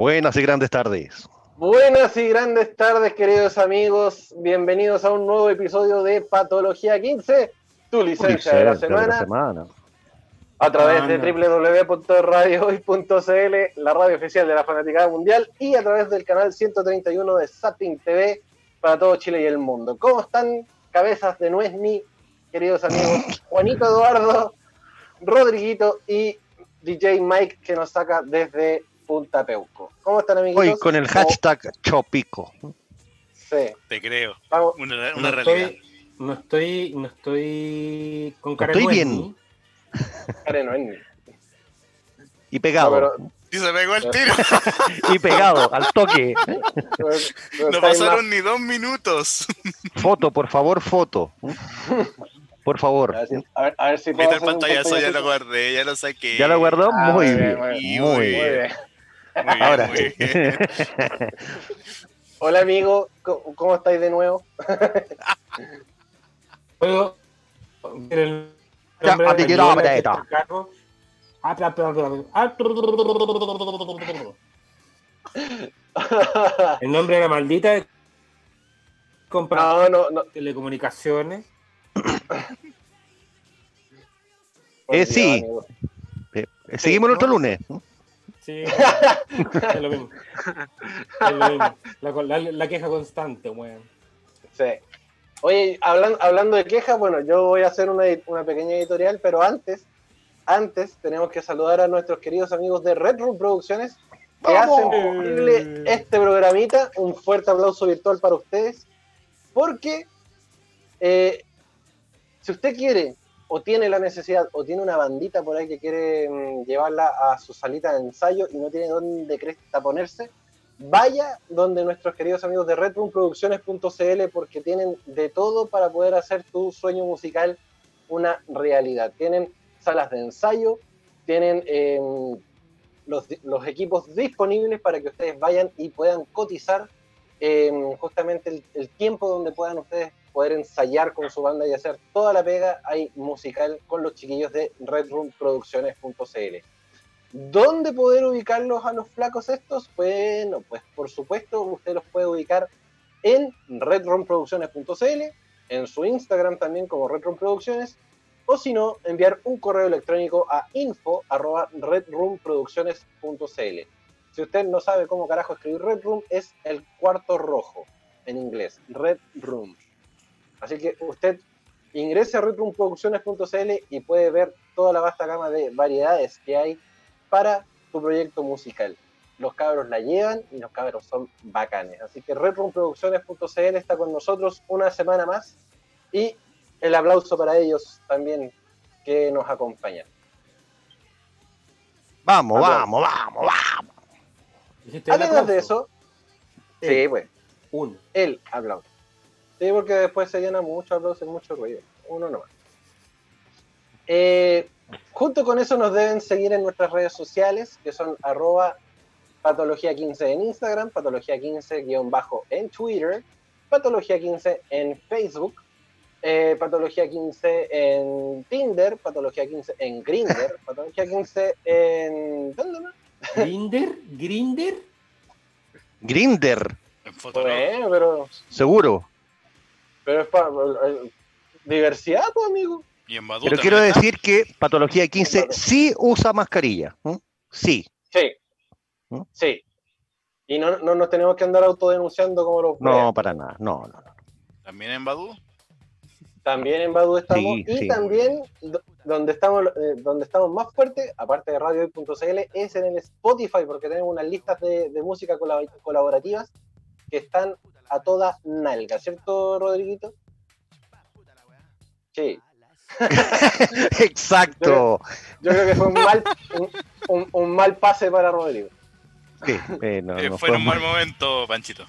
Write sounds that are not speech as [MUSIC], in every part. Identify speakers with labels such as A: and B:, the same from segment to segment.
A: Buenas y grandes tardes.
B: Buenas y grandes tardes, queridos amigos. Bienvenidos a un nuevo episodio de Patología 15, tu licencia, de la semana. A través de www.radiohoy.cl, la radio oficial de la Fanaticada Mundial, y a través del canal 131 de Sapping TV para todo Chile y el mundo. ¿Cómo están, cabezas de Nuesni, queridos amigos? [LAUGHS] Juanito Eduardo, Rodriguito y DJ Mike, que nos saca desde Punta Peuco. ¿Cómo están, amigos?
A: Hoy con el hashtag Chopico.
C: Sí. Te creo.
D: Una, no realidad. Estoy, no estoy, no estoy con cara
A: Estoy bien. [LAUGHS] Y pegado.
C: Y se pegó el tiro. [LAUGHS]
A: y pegado, al toque.
C: No, pasaron ni dos minutos.
A: Foto, por favor, foto. Por favor.
B: A ver, a ver, si puedo.
C: el pantallazo, ya lo guardé, ya lo saqué.
A: ¿Ya lo guardó? Ah, muy, bien, muy, bien. Ahora.
B: Hola amigo, ¿cómo, estáis de nuevo?
D: Puedo
A: el
D: el nombre de la maldita
B: compra no, no,
D: telecomunicaciones.
A: Eh, sí. Eh, seguimos el otro lunes.
D: Sí, es lo mismo. Es lo mismo. La, la, queja constante, weón.
B: Sí. Oye, hablando, hablando de quejas, bueno, yo voy a hacer una, una, pequeña editorial, pero antes, antes tenemos que saludar a nuestros queridos amigos de Red Room Producciones que hacen posible este programita. Un fuerte aplauso virtual para ustedes, porque eh, si usted quiere o tiene la necesidad o tiene una bandita por ahí que quiere mm, llevarla a su salita de ensayo y no tiene dónde cresta ponerse, vaya donde nuestros queridos amigos de redroomproducciones.cl porque tienen de todo para poder hacer tu sueño musical una realidad. Tienen salas de ensayo, tienen em, los, equipos disponibles para que ustedes vayan y puedan cotizar em, justamente el tiempo donde puedan ustedes poder ensayar con su banda y hacer toda la pega hay musical con los chiquillos de redroomproducciones.cl. ¿Dónde poder ubicarlos a los flacos estos? Bueno, pues por supuesto usted los puede ubicar en redroomproducciones.cl, en su Instagram también como redroomproducciones, o si no, enviar un correo electrónico a info.redroomproducciones.cl. Si usted no sabe cómo carajo escribir Red Room, es el cuarto rojo en inglés, Red Room. Así que usted ingrese a retroproducciones.cl y puede ver toda la vasta gama de variedades que hay para tu proyecto musical. Los cabros la llevan y los cabros son bacanes. Así que retroproducciones.cl está con nosotros una semana más y el aplauso para ellos también que nos acompañan.
A: Vamos, vamos, vamos, vamos.
B: Además de eso, sí, pues, un, el aplauso. Sí, porque después se llena mucho y mucho ruido. Uno nomás. Eh, junto con eso nos deben seguir en nuestras redes sociales, que son arroba patología15 en Instagram, patología15- en Twitter, patología15 en Facebook, eh, patología15 en Tinder, patología15 en Grinder, [LAUGHS] patología15 en... ¿Dónde más?
D: ¿Grinder? ¿Grinder?
A: Grinder.
B: Bueno, pero...
A: Seguro.
B: Pero es para eh, diversidad, pues, amigo.
A: Pero quiero decir que Patología 15 sí usa mascarilla. Sí.
B: Sí. Sí. Y no, no, nos tenemos que andar autodenunciando como los.
A: No, para nada. No, no, no.
C: ¿También en Badu?
B: También en Badu estamos. y también donde estamos eh, donde estamos más fuertes, aparte de radio.cl, es en el Spotify, porque tenemos unas listas de, de música colaborativas que están a toda nalga, ¿cierto, Rodriguito? Sí. [LAUGHS]
A: Exacto.
B: Yo creo, que fue un mal, un, mal pase para Rodrigo.
A: Sí,
C: eh, eh, fue, un mal momento, Panchito.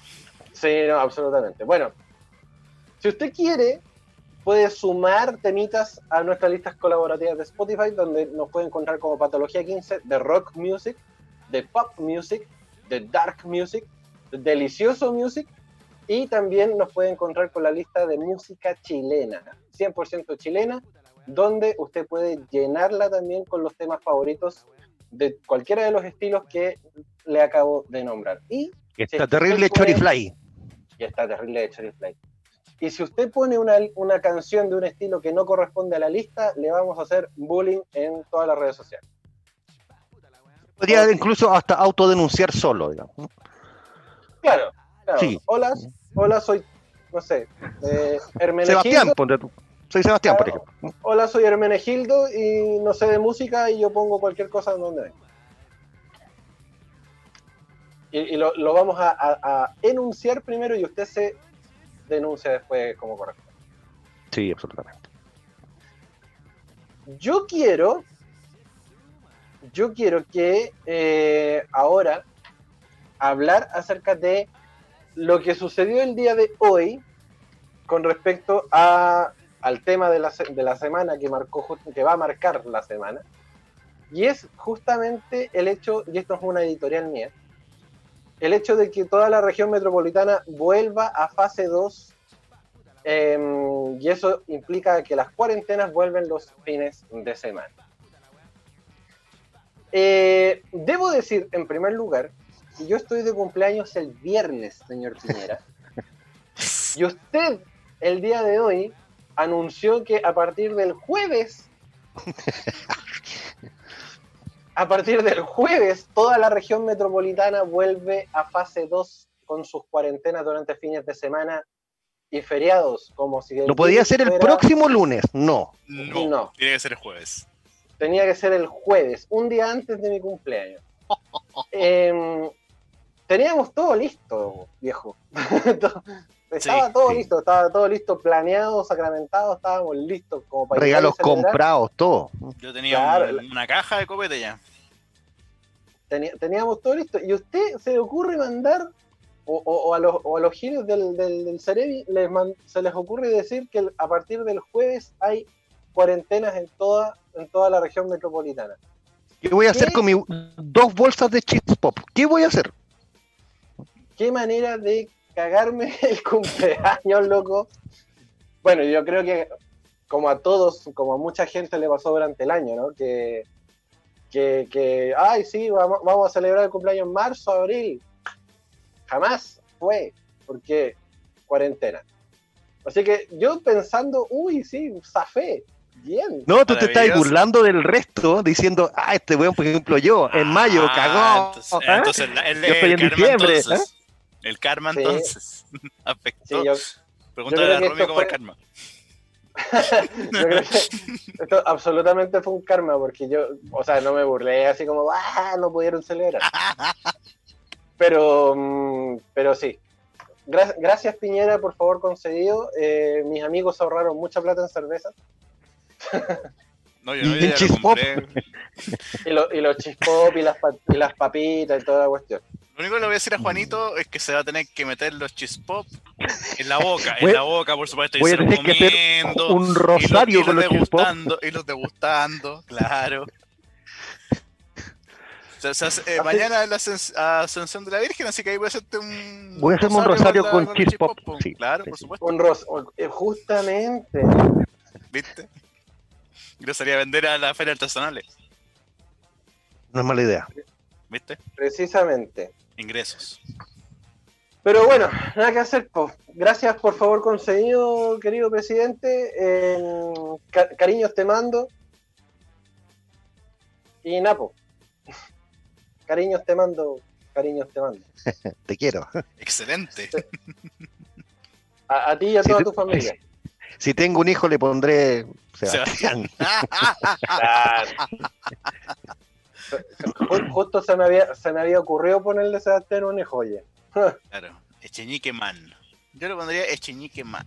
B: Sí, no, absolutamente. Bueno, si usted quiere, puede sumar temitas a nuestras listas colaborativas de Spotify, donde nos puede encontrar como Patología 15 de rock music, de pop music, de dark music, delicioso music y también nos puede encontrar con la lista de música chilena, 100% chilena, donde usted puede llenarla también con los temas favoritos de cualquiera de los estilos que le acabo de nombrar. Y
A: está terrible Chorifly.
B: Y está terrible Chorifly. Y si usted pone una, una canción de un estilo que no corresponde a la lista, le vamos a hacer bullying en todas las redes sociales.
A: Podría incluso hasta autodenunciar solo, digamos.
B: Claro, claro. Hola, hola, soy, no sé, eh,
A: Sebastián, ponte tú. Soy Sebastián, por ejemplo.
B: Hola, soy Hermenegildo y no sé de música y yo pongo cualquier cosa en donde venga. Y, lo, vamos a, enunciar primero y usted se denuncia después como corresponde.
A: Sí, absolutamente.
B: Yo quiero, yo quiero que eh, ahora hablar acerca de lo que sucedió el día de hoy con respecto a al tema de la, de la semana que, marcó, que va a marcar la semana, y es justamente el hecho, y esto es una editorial mía, el hecho de que toda la región metropolitana vuelva a fase 2, em, y eso implica que las cuarentenas vuelven los fines de semana. Eh, debo decir, en primer lugar, yo estoy de cumpleaños el viernes, señor Piñera, [LAUGHS] y usted el día de hoy anunció que a partir del jueves, [LAUGHS] a partir del jueves, toda la región metropolitana vuelve a fase 2 con sus cuarentenas durante fines de semana y feriados, como si...
A: ¿Lo podía hacer el próximo lunes? No.
C: no. No. Tiene que ser el jueves.
B: Tenía que ser el jueves, un día antes de mi cumpleaños. [LAUGHS] teníamos todo listo, viejo. [LAUGHS] Estaba todo listo, estaba todo listo, planeado, sacramentado, estábamos listos como
A: para Regalos comprados, todo.
C: Yo tenía una caja de copete ya.
B: teníamos todo listo. Y usted se le ocurre mandar, o, a, los, o a los giros del, del, Cerebi, se les ocurre decir que a partir del jueves hay cuarentenas en toda, en toda la región metropolitana.
A: ¿Qué voy a hacer con mis dos bolsas de chips pop? ¿Qué voy a hacer?
B: ¿Qué manera de cagarme [LAUGHS] el cumpleaños, loco. Bueno, yo creo que como a todos, como a mucha gente le pasó durante el año, ¿no? Que, que, ay, sí, vamos, vamos a celebrar el cumpleaños en marzo, abril. Jamás fue, porque cuarentena. Así que yo pensando, uy, sí, zafé, bien.
A: No, tú te estás burlando del resto, diciendo, ah, este weón, por ejemplo, yo, en mayo, ah, cagó.
C: Entonces, ¿Ah? entonces el, yo estoy en diciembre. ¿eh? El karma entonces [LAUGHS] afectó. Pregúntale a Romy cómo es karma. [LAUGHS]
B: yo creo que esto absolutamente fue un karma porque yo, o sea, no me burlé así como, ah, no pudieron celebrar. [LAUGHS] Pero, mm, pero sí. gracias Piñera, por favor, concedido. Eh, mis amigos ahorraron mucha plata en cerveza.
C: No, yo no, ya lo compré.
B: Y, lo, y los chispop y las, y las papitas y toda la cuestión.
C: Lo único que le voy a decir a Juanito es que se va a tener que meter los chispop en la [LAUGHS] boca, en la boca, por supuesto.
A: Voy a tener que hacer un rosario y con los
C: degustando, Y los degustando, [LAUGHS] claro. Eh, mañana es la ascensión de la Virgen, así que ahí voy a hacerte un.
A: Voy a hacerme un rosario con, con chispop.
C: Sí, claro, por supuesto.
B: Ros eh, justamente.
C: ¿Viste? Yo sería vender a la feria artesanales.
A: No es mala idea.
C: ¿Viste?
B: Precisamente.
C: Ingresos.
B: Pero bueno, nada que hacer. Gracias por favor concedido, querido presidente. cariños te mando. Y Napo. [LAUGHS] Cariños te mando, cariños te mando. [LAUGHS]
A: te quiero.
C: Excelente.
B: A, ti y a toda tu familia. [LAUGHS]
A: Si tengo un hijo le pondré Sebastián.
B: Justo se me, había, se me había ocurrido ponerle Sebastián una joya. [LAUGHS]
C: claro, Echeñique Man. Yo le pondría Echeñique Man.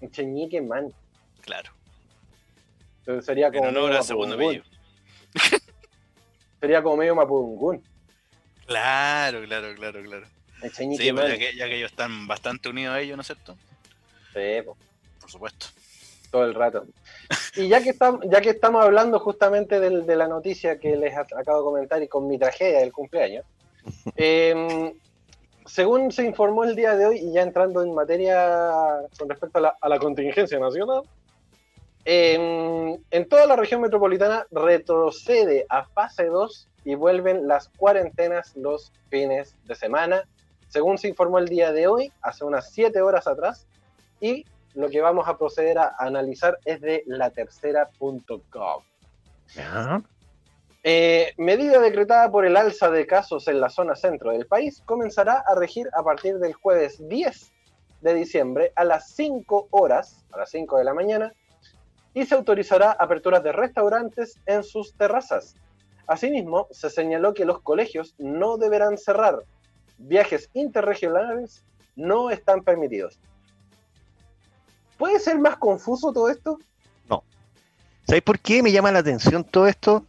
B: Echeñique Man.
C: Claro.
B: Entonces sería como.
C: En honor segundo medio. [LAUGHS]
B: sería como medio Mapudungún.
C: Claro, claro, claro, claro. sí, pues ya, que, ya que ellos están bastante unidos a ellos, ¿no es cierto?
B: Sí,
C: por supuesto
B: todo el rato. Y ya que estamos, ya que estamos hablando justamente de la noticia que les acabo de comentar y con mi tragedia del cumpleaños, [LAUGHS] em, según se informó el día de hoy, y ya entrando en materia con respecto a la, contingencia nacional, En, en, toda la región metropolitana retrocede a fase 2 y vuelven las cuarentenas los fines de semana, según se informó el día de hoy, hace unas 7 horas atrás, y lo que vamos a proceder a analizar es de la tercera.gov. Eh, medida decretada por el alza de casos en la zona centro del país comenzará a regir a partir del jueves 10 de diciembre a las 5 horas, a las 5 de la mañana, y se autorizará aperturas de restaurantes en sus terrazas. Asimismo, se señaló que los colegios no deberán cerrar. Viajes interregionales no están permitidos. ¿Puede ser más confuso todo esto?
A: No. ¿Sabéis por qué me llama la atención todo esto?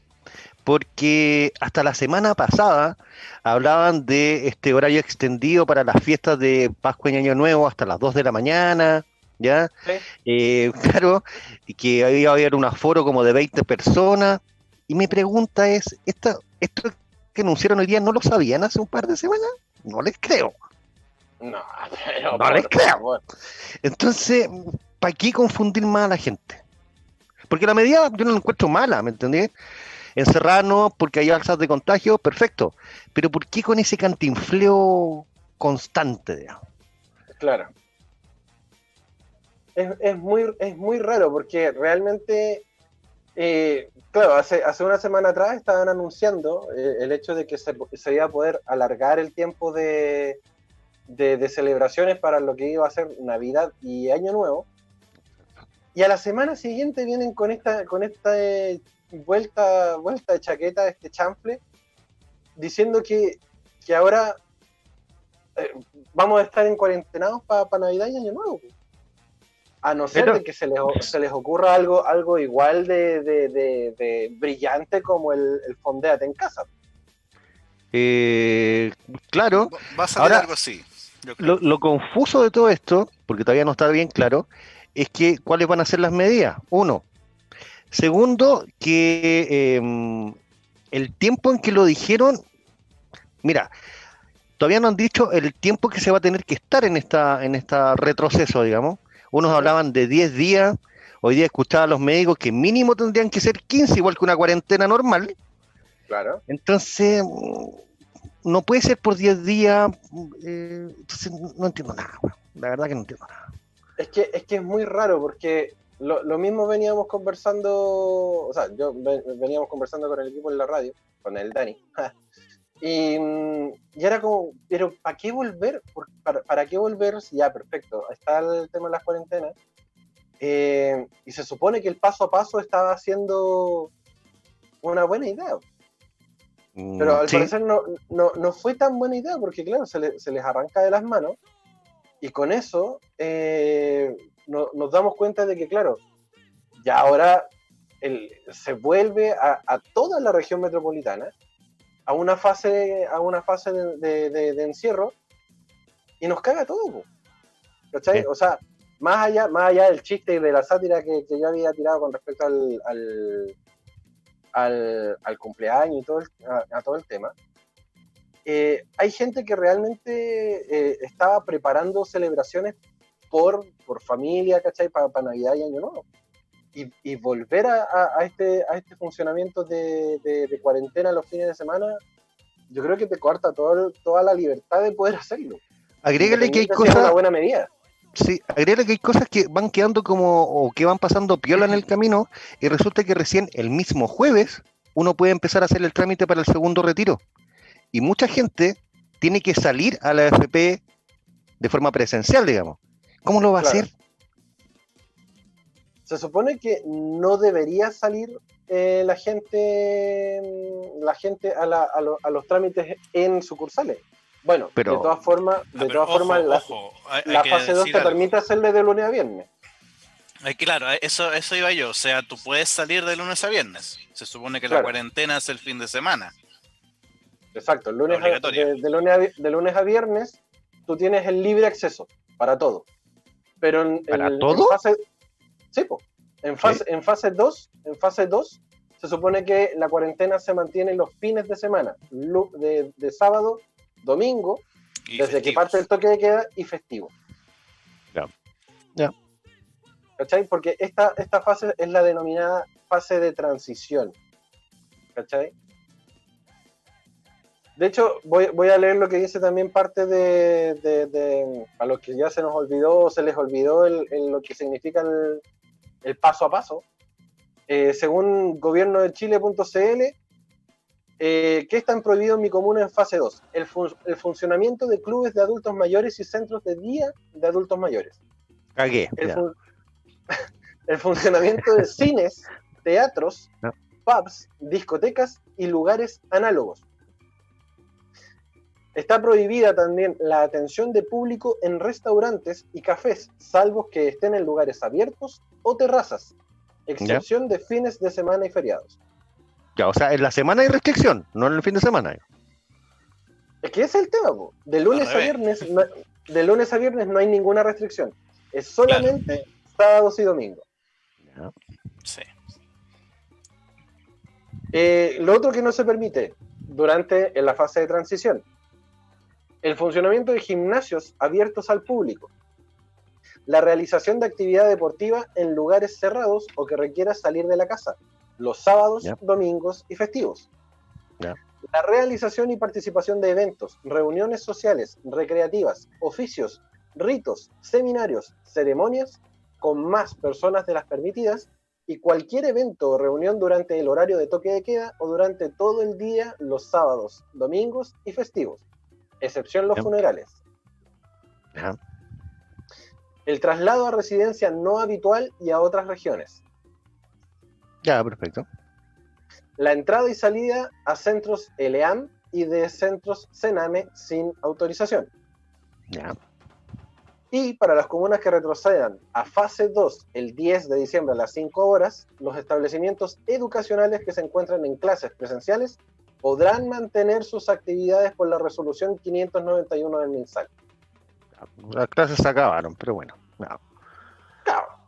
A: Porque hasta la semana pasada hablaban de este horario extendido para las fiestas de Pascua y Año Nuevo hasta las 2 de la mañana, ¿ya? Eh, [LAUGHS] claro, que iba a haber un aforo como de 20 personas. Y mi pregunta es, ¿esto, ¿esto que anunciaron hoy día no lo sabían hace un par de semanas? No les creo.
B: No, [LAUGHS] pero
A: no les creo. Entonces, ¿para qué confundir más a la gente? Porque la medida yo no la encuentro mala, ¿me entendés? Encerrarnos porque hay alzas de contagio, perfecto. Pero ¿por qué con ese cantinfleo constante? Digamos?
B: Claro. Es, muy, es muy raro porque realmente, eh, claro, hace, hace una semana atrás estaban anunciando eh, el hecho de que se, se, iba a poder alargar el tiempo de, de, celebraciones para lo que iba a ser Navidad y Año Nuevo. Y a la semana siguiente vienen con esta, con esta eh, vuelta, vuelta de chaqueta, este chanfle, diciendo que, que ahora eh, vamos a estar en cuarentenados para Navidad y Año Nuevo. A no ser que se les, se les ocurra algo, algo igual de, de, brillante como el, el fondeate en casa.
A: Eh, claro.
C: Va a salir algo así.
A: Lo, confuso de todo esto, porque todavía no está bien claro, es que cuáles van a ser las medidas. Uno. Segundo, que em, el tiempo en que lo dijeron, mira, todavía no han dicho el tiempo que se va a tener que estar en esta en esta retroceso, digamos. Unos hablaban de 10 días, hoy día escuchaba a los médicos que mínimo tendrían que ser 15, igual que una cuarentena normal.
B: Claro.
A: Entonces, no puede ser por 10 días. Eh, entonces no entiendo nada, la verdad que no entiendo nada.
B: Es que es, que es muy raro porque lo, mismo veníamos conversando, o sea, yo veníamos conversando con el equipo en la radio, con el Dani, [LAUGHS] y, y, era como, pero ¿para qué volver? Para, ¿Para, qué volver si ya, perfecto, está el tema de las cuarentenas? Eh, y se supone que el paso a paso estaba haciendo una buena idea. Pero al parecer no, no, fue tan buena idea porque, claro, se, les arranca de las manos y con eso eh, nos damos cuenta de que, claro, ya ahora se vuelve a, toda la región metropolitana a una fase, a una fase de, encierro y nos caga todo. ¿Cachai? O sea, más allá, más allá del chiste y de la sátira que, yo había tirado con respecto al al, cumpleaños y todo a, todo el tema, eh, hay gente que realmente eh, estaba preparando celebraciones por, por familia, ¿cachai? Para, Navidad y Año Nuevo. Y, y volver a, a, este, a este funcionamiento de, de, cuarentena los fines de semana, yo creo que te corta todo, toda la libertad de poder hacerlo.
A: Agrégale que hay cosas.
B: Una buena medida.
A: Sí, agrega que hay cosas que van quedando como, o que van pasando piola en el camino, y resulta que recién el mismo jueves uno puede empezar a hacer el trámite para el segundo retiro. Y mucha gente tiene que salir a la AFP de forma presencial, digamos. ¿Cómo lo va a hacer?
B: Se supone que no debería salir eh, la gente, la gente a, a los trámites en sucursales. Bueno, de todas formas, de todas formas, la, fase 2 te permite hacerle de lunes a viernes.
C: claro, eso, eso iba yo. O sea, tú puedes salir de lunes a viernes. Se supone que la cuarentena es el fin de semana.
B: Exacto, el lunes de, lunes a, de, lunes a, viernes tú tienes el libre acceso para todo. Pero en,
A: ¿Para todo?
B: fase, sí, en fase, en fase 2, en fase 2 se supone que la cuarentena se mantiene los fines de semana, de, de sábado domingo, desde que parte el toque de queda y festivo.
A: Ya. Ya.
B: ¿Cachai? Porque esta, esta fase es la denominada fase de transición. ¿Cachai? De hecho, voy, voy, a leer lo que dice también parte de, a los que ya se nos olvidó o se les olvidó el, lo que significa el, paso a paso. Eh, según gobierno de Chile.cl, eh, ¿qué están prohibidos en mi comuna en fase 2? El, el, funcionamiento de clubes de adultos mayores y centros de día de adultos mayores.
A: Cagué.
B: El, [LAUGHS] funcionamiento de cines, teatros, pubs, discotecas y lugares análogos. Está prohibida también la atención de público en restaurantes y cafés, salvo que estén en lugares abiertos o terrazas, excepción de fines de semana y feriados.
A: Ya, o sea, en la semana hay restricción, no en el fin de semana.
B: Es que ese es el tema, de lunes a, viernes, no, de lunes a viernes no hay ninguna restricción, es solamente sábados y domingos. Sí. Eh, lo otro que no se permite durante en la fase de transición el funcionamiento de gimnasios abiertos al público, la realización de actividad deportiva en lugares cerrados o que requiera salir de la casa, los sábados, domingos y festivos. La realización y participación de eventos, reuniones sociales, recreativas, oficios, ritos, seminarios, ceremonias con más personas de las permitidas y cualquier evento o reunión durante el horario de toque de queda o durante todo el día los sábados, domingos y festivos excepción los funerales. El traslado a residencia no habitual y a otras regiones.
A: Ya, perfecto.
B: La entrada y salida a centros ELEAM y de centros CENAME sin autorización.
A: Ya.
B: Y para las comunas que retrocedan a fase 2 el 10 de diciembre a las 5 horas, los establecimientos educacionales que se encuentran en clases presenciales podrán mantener sus actividades por la resolución 591 del MinSal.
A: Las clases se acabaron, pero bueno. No. Claro.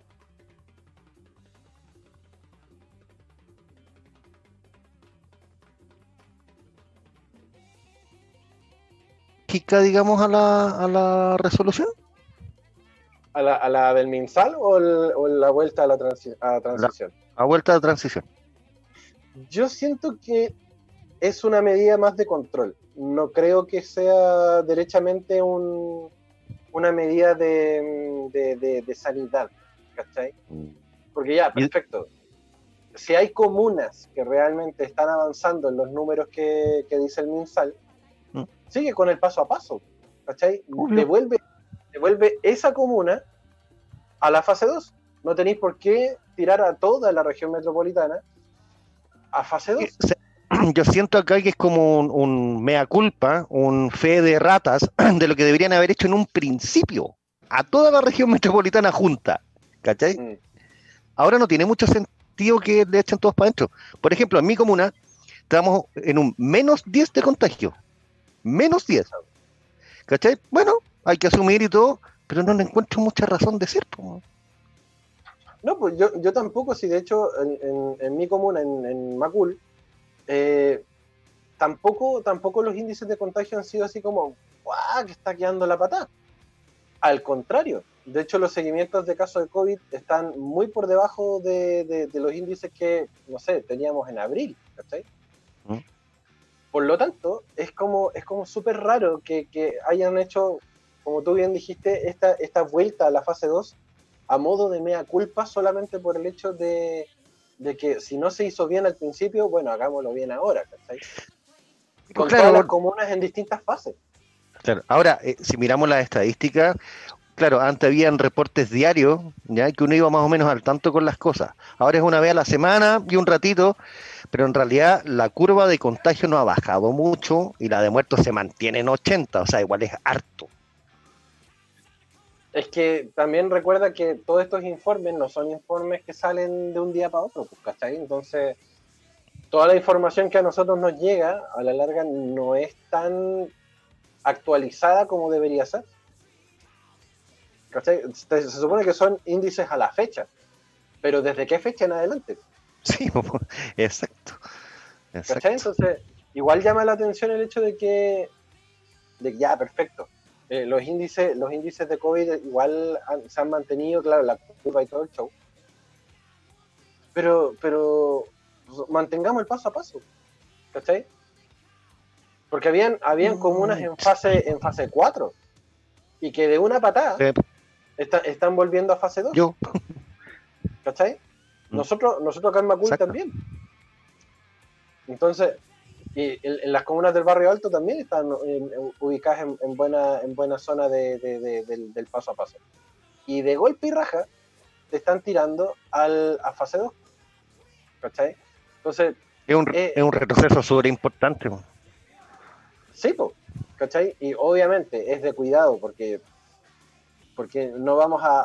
A: Digamos, a la, a la resolución?
B: ¿A la, a la del MinSal o, la vuelta a la, a transición?
A: a vuelta a la transición.
B: Yo siento que es una medida más de control. No creo que sea derechamente un, una medida de, sanidad, ¿cachai? Mm. Porque ya, perfecto. Si hay comunas que realmente están avanzando en los números que, dice el MinSal. Sigue con el paso a paso, ¿cachai? Devuelve, devuelve esa comuna a la fase 2. No tenéis por qué tirar a toda la región metropolitana a fase 2. [CLEARS THROAT]
A: yo siento acá que es como un, mea culpa, un fe de ratas [CLEARS THROAT] de lo que deberían haber hecho en un principio, a toda la región metropolitana junta. ¿Cachai? Mm. Ahora no tiene mucho sentido que le echen todos para adentro. Por ejemplo, en mi comuna estamos en un menos 10 de contagio. Menos 10. ¿Cachai? Bueno, hay que asumir y todo, pero no le encuentro mucha razón de ser.
B: No, pues yo, yo tampoco, si de hecho en, mi comuna, en, en Macul, eh, tampoco, tampoco los índices de contagio han sido así como, ¡guau! que está quedando la patada. Al contrario, de hecho los seguimientos de casos de COVID están muy por debajo de, los índices que, no sé, teníamos en abril, ¿Mm? Por lo tanto, es como es como súper raro que, hayan hecho, como tú bien dijiste, esta, esta vuelta a la fase 2 a modo de mea culpa solamente por el hecho de, de que si no se hizo bien al principio, bueno, hagámoslo bien ahora, ¿cachai? Con todas las comunas en distintas fases.
A: Claro. Ahora, eh, si miramos las estadísticas, claro, antes habían reportes diarios, ya que uno iba más o menos al tanto con las cosas. Ahora es una vez a la semana y un ratito, pero en realidad la curva de contagio no ha bajado mucho y la de muertos se mantiene en 80, o sea, igual es harto.
B: Es que también recuerda que todos estos informes no son informes que salen de un día para otro, pues, ¿cachai? Entonces, toda la información que a nosotros nos llega, a la larga, no es tan actualizada como debería ser. ¿Cachai? Se, supone que son índices a la fecha, pero ¿desde qué fecha en adelante? [LAUGHS]
A: Sí, exacto.
B: exacto. ¿Cachai? Entonces, igual llama la atención el hecho de que, de que ya, perfecto, eh, los índices los índices de COVID igual se han mantenido, claro, la curva y todo el show. Pero, pero mantengamos el paso a paso. ¿Cachai? Porque habían, habían comunas en fase, en fase 4 y que de una patada están volviendo a fase 2.
A: Yo.
B: ¿Cachai? Mm. Nosotros, nosotros acá en Macul también. Entonces, y en, las comunas del barrio alto también están ubicadas en, buena, en buena zona de, del, paso a paso. Y de golpe y raja te están tirando al, a fase 2. ¿Cachai? Entonces.
A: Es un, eh, es un retroceso súper importante.
B: Sí, ¿cachai? Y obviamente es de cuidado porque, porque no vamos a,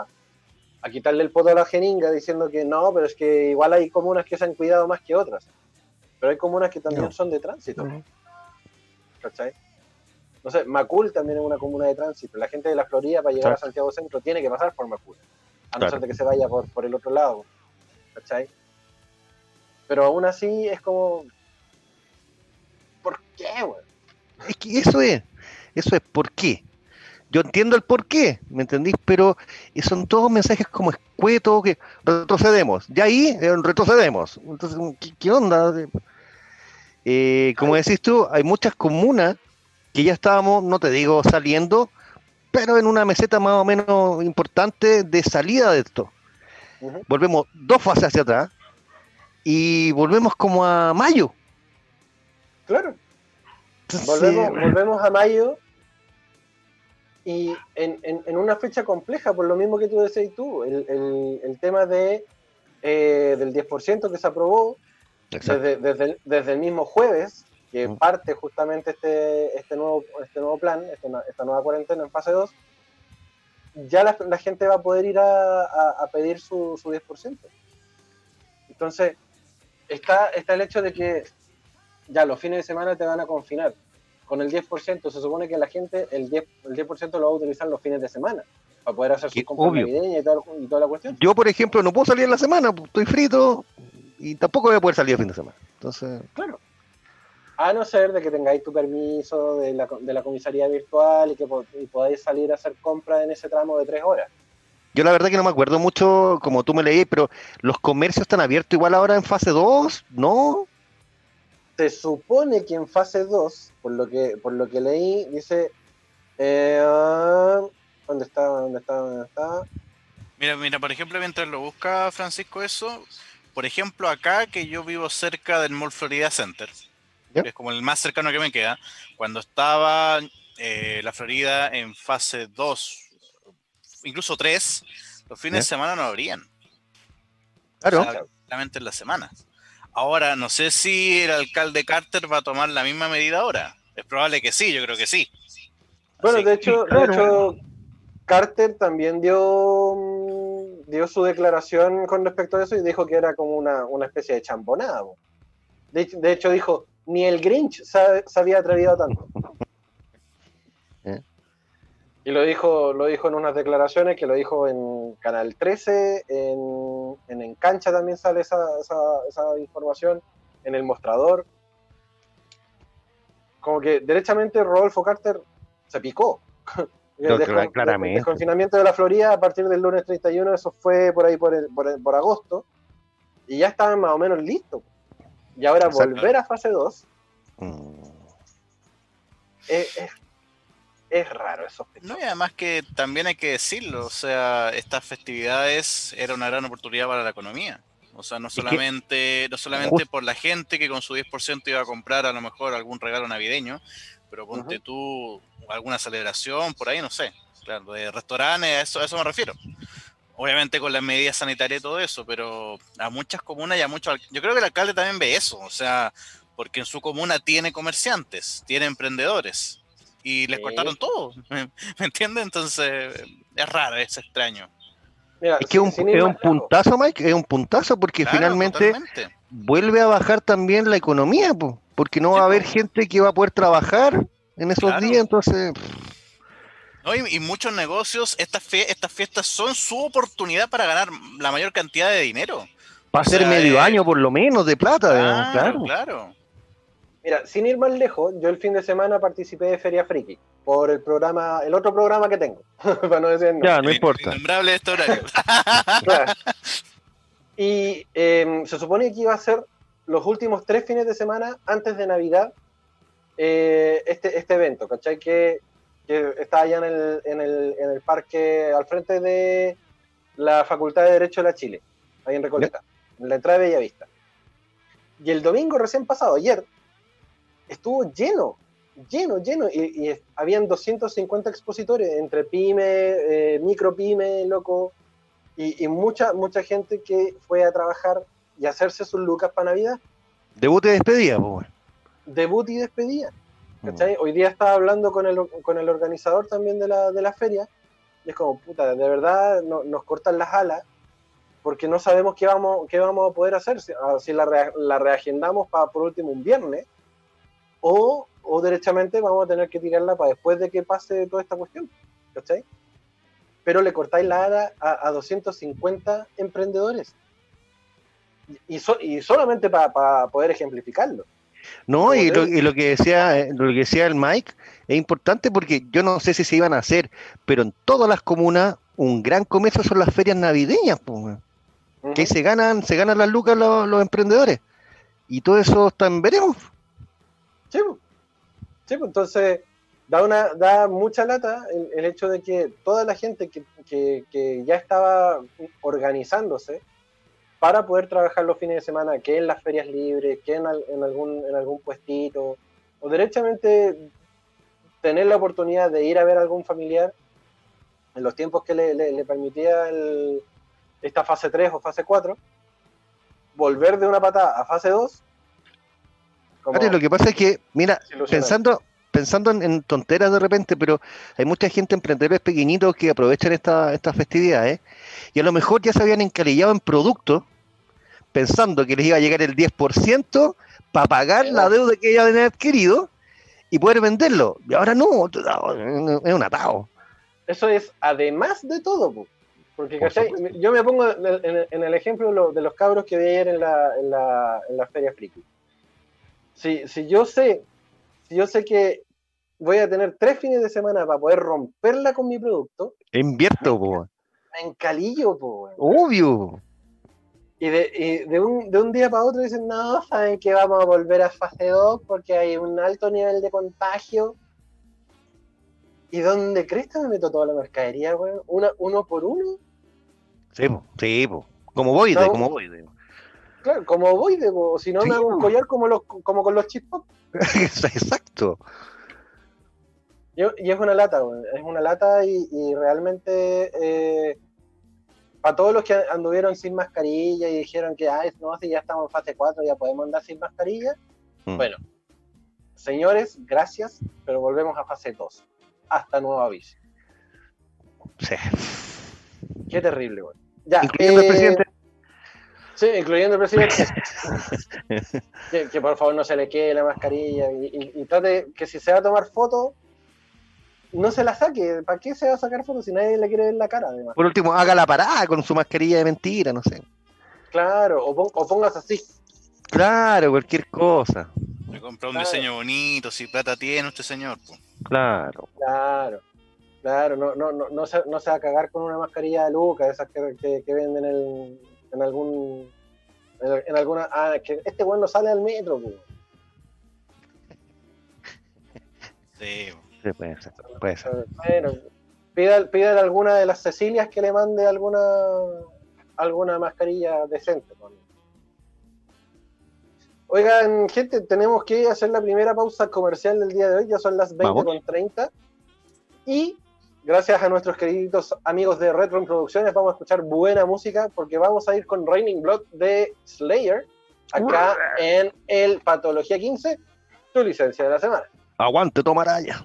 B: a, quitarle el poto a la jeringa diciendo que no, pero es que igual hay comunas que se han cuidado más que otras. Pero hay comunas que también son de tránsito. ¿Cachai? No sé, Macul también es una comuna de tránsito. La gente de la Florida para llegar a Santiago Centro tiene que pasar por Macul. A no ser de que se vaya por, por el otro lado. ¿Cachai? Pero aún así es como. ¿Por qué, güey?
A: Es que eso es. Eso es por qué. Yo entiendo el por qué, ¿me entendís? Pero son todos mensajes como escuetos que retrocedemos. Ya ahí eh, retrocedemos. Entonces, ¿qué, onda? Eh, como decís tú, hay muchas comunas que ya estábamos, no te digo saliendo, pero en una meseta más o menos importante de salida de esto. Volvemos dos fases hacia atrás y volvemos como a mayo.
B: Claro. volvemos, volvemos a mayo y en, en, una fecha compleja, por lo mismo que tú decías tú, el, el, el tema de, eh, del 10% que se aprobó desde, desde, desde, el mismo jueves, que parte justamente este, este, nuevo, este nuevo plan, este esta nueva cuarentena en fase 2, ya la, la gente va a poder ir a, a, pedir su, su 10%. Entonces, está, está el hecho de que ya los fines de semana te van a confinar con el 10%, se supone que la gente el 10%, el 10 lo va a utilizar los fines de semana para poder hacer sus compras navideñas y, toda la cuestión.
A: Yo, por ejemplo, no puedo salir en la semana, pues, estoy frito y tampoco voy a poder salir el fin de semana. Entonces,
B: claro. A no ser de que tengáis tu permiso de la, de la comisaría virtual y que podáis salir a hacer compras en ese tramo de tres horas.
A: Yo la verdad que no me acuerdo mucho, como tú me leí, pero los comercios están abiertos igual ahora en fase 2, ¿no?
B: Se supone que en fase 2, por lo que, por lo que leí, dice. Eh, ¿Dónde está? ¿Dónde está? ¿Dónde está?
C: Mira, mira, por ejemplo, mientras lo busca Francisco eso, por ejemplo, acá que yo vivo cerca del Mall Florida Center, que es como el más cercano que me queda, cuando estaba eh, la Florida en fase 2, incluso 3, los fines de semana no abrían.
A: Claro.
C: solamente en las semanas. Ahora, no sé si el alcalde Carter va a tomar la misma medida ahora. Es probable que sí, yo creo que sí.
B: Bueno, de hecho, de hecho, Carter también dio, mm, dio su declaración con respecto a eso y dijo que era como una, especie de champonada. De, de, hecho, dijo, ni el Grinch se, había atrevido a tanto. Y lo dijo, lo dijo en unas declaraciones, que lo dijo en Canal 13, en, en Cancha también sale esa, esa, información, en el mostrador. Como que derechamente Rodolfo Carter se picó.
A: el, claramente.
B: el, confinamiento de la Florida a partir del lunes 31, eso fue por ahí por, por, agosto, y ya estaban más o menos listos. Y ahora volver a fase 2 mm. es, es raro eso.
C: No, y además que también hay que decirlo, o sea, estas festividades era una gran oportunidad para la economía. O sea, no solamente, no solamente por la gente que con su 10% iba a comprar a lo mejor algún regalo navideño, pero ponte tú alguna celebración por ahí, no sé. Claro, de restaurantes, a eso, a eso me refiero. Obviamente con las medidas sanitarias y todo eso, pero a muchas comunas y a muchos... Yo creo que el alcalde también ve eso, o sea, porque en su comuna tiene comerciantes, tiene emprendedores y les cortaron todo. [LAUGHS] ¿Me, entiendes? Entonces es raro, es extraño.
A: es que un, es un puntazo, Mike, es un puntazo porque finalmente vuelve a bajar también la economía, porque no va a haber gente que va a poder trabajar en esos días, entonces...
C: y, muchos negocios, estas, estas fiestas son su oportunidad para ganar la mayor cantidad de dinero.
A: Va a ser medio año por lo menos de plata,
C: claro. claro.
B: Mira, sin ir más lejos, yo el fin de semana participé de Feria Friki, por el programa, el otro programa que tengo, [LAUGHS] para no decir no.
A: Ya, no importa.
C: Innombrable este horario.
B: Claro. [LAUGHS] Y eh, se supone que iba a ser los últimos tres fines de semana antes de Navidad eh, este, este evento, ¿cachai? Que, que está allá en el, en, el, en el parque al frente de la Facultad de Derecho de la Chile, ahí en Recoleta, en la entrada de Bellavista. Y el domingo recién pasado, ayer, estuvo lleno, lleno, lleno, y, y habían 250 expositores entre pyme, eh, micro pyme, loco, y, y mucha, mucha gente que fue a trabajar y hacerse sus lucas para Navidad,
A: Debut y despedida, pues.
B: debut y despedida.
A: Mm.
B: ¿cachai? Hoy día estaba hablando con el, con el organizador también de la, de la feria, y es como, puta, de verdad no- nos cortan las alas, porque no sabemos qué vamos, qué vamos a poder hacer, si, ah, si la, rea- la reagendamos para por último un viernes, o, o derechamente vamos a tener que tirarla para después de que pase toda esta cuestión, ¿cachai? Pero le cortáis la ala a, a 250 emprendedores. Y, so- y solamente para poder ejemplificarlo.
A: No, y lo, y lo que decía, lo que decía el Mike es importante porque yo no sé si se iban a hacer, pero en todas las comunas un gran comienzo son las ferias navideñas, pues, que se ganan, se ganan las lucas los, los emprendedores. Y todo eso están veremos.
B: Sí. Sí, entonces da una da mucha lata el, hecho de que toda la gente que, que- que ya estaba organizándose para poder trabajar los fines de semana, que en las ferias libres, que en, en algún en algún puestito, o derechamente tener la oportunidad de ir a ver a algún familiar en los tiempos que le, le- le permitía el- esta fase 3 o fase 4, volver de una patada a fase 2. Como
A: lo que pasa es que, mira, pensando, pensando en, en tonteras de repente, pero hay mucha gente, emprendedores pequeñitos que aprovechan esta- estas festividades y a lo mejor ya se habían encalillado en productos pensando que les iba a llegar el 10% para pagar la deuda que ya habían adquirido y poder venderlo. Y ahora no, es un atado.
B: Eso es además de todo, po. porque
A: Por
B: ¿cachai?
A: supuesto.
B: yo me pongo en el, en ejemplo de lo- de los cabros que vi ayer en la, en la, en la feria friki. Si, si yo sé, si yo sé que voy a tener tres fines de semana para poder romperla con mi producto,
A: Invierto, po.
B: me encalillo, po,
A: obvio.
B: Y, de, y de, un, de un día para otro dicen, no, saben que vamos a volver a fase 2 porque hay un alto nivel de contagio. ¿Y dónde crees que me meto toda la mercadería, weón? Una, uno por uno.
A: Sí, po, sí, po. como voy de,
B: No.
A: como voy de.
B: Claro, como voy de, o si no
A: Sí,
B: me hago un collar como los como con los chispos. [LAUGHS]
A: Exacto.
B: Y, y es una lata, es una lata y, y realmente eh, para todos los que anduvieron sin mascarilla y dijeron que Ay, no, si ya estamos en fase 4 ya podemos andar sin mascarilla.
A: Mm.
B: Bueno, señores, gracias, pero volvemos a fase 2. Hasta nuevo aviso.
A: Sí.
B: Qué terrible, weón. Ya,
A: Incluyendo el
B: eh,
A: presidente.
B: Sí, incluyendo el presidente. [LAUGHS] que, que por favor no se le quede la mascarilla y, y- y trate que si se va a tomar foto, no se la saque. ¿Para qué se va a sacar foto si nadie le quiere ver la cara, además?
A: Por último, haga la parada con su mascarilla de mentira, no sé.
B: Claro, o, pon- o pongas así.
A: Claro, cualquier cosa.
C: Me compró un
B: Claro.
C: diseño bonito, si plata tiene usted, señor. po.
A: Claro.
B: Claro, claro, no, no, no, no, se, no se va a cagar con una mascarilla de Luca, esas que, que, que venden en, en algún. En, en alguna. Ah, es que este weón no sale al metro.
C: Sí.
A: Sí, puede ser, puede ser.
B: Bueno, pídale, pídale a alguna de las Cecilias que le mande alguna alguna mascarilla decente. Oigan, gente, tenemos que hacer la primera pausa comercial del día de hoy, ya son las
A: Vamos.
B: 20.30. Y gracias a nuestros queridos amigos de Retro Producciones, vamos a escuchar buena música porque vamos a ir con Raining Blood de Slayer acá en el Patología 15, tu licencia de la semana.
A: Aguante, tomaraya.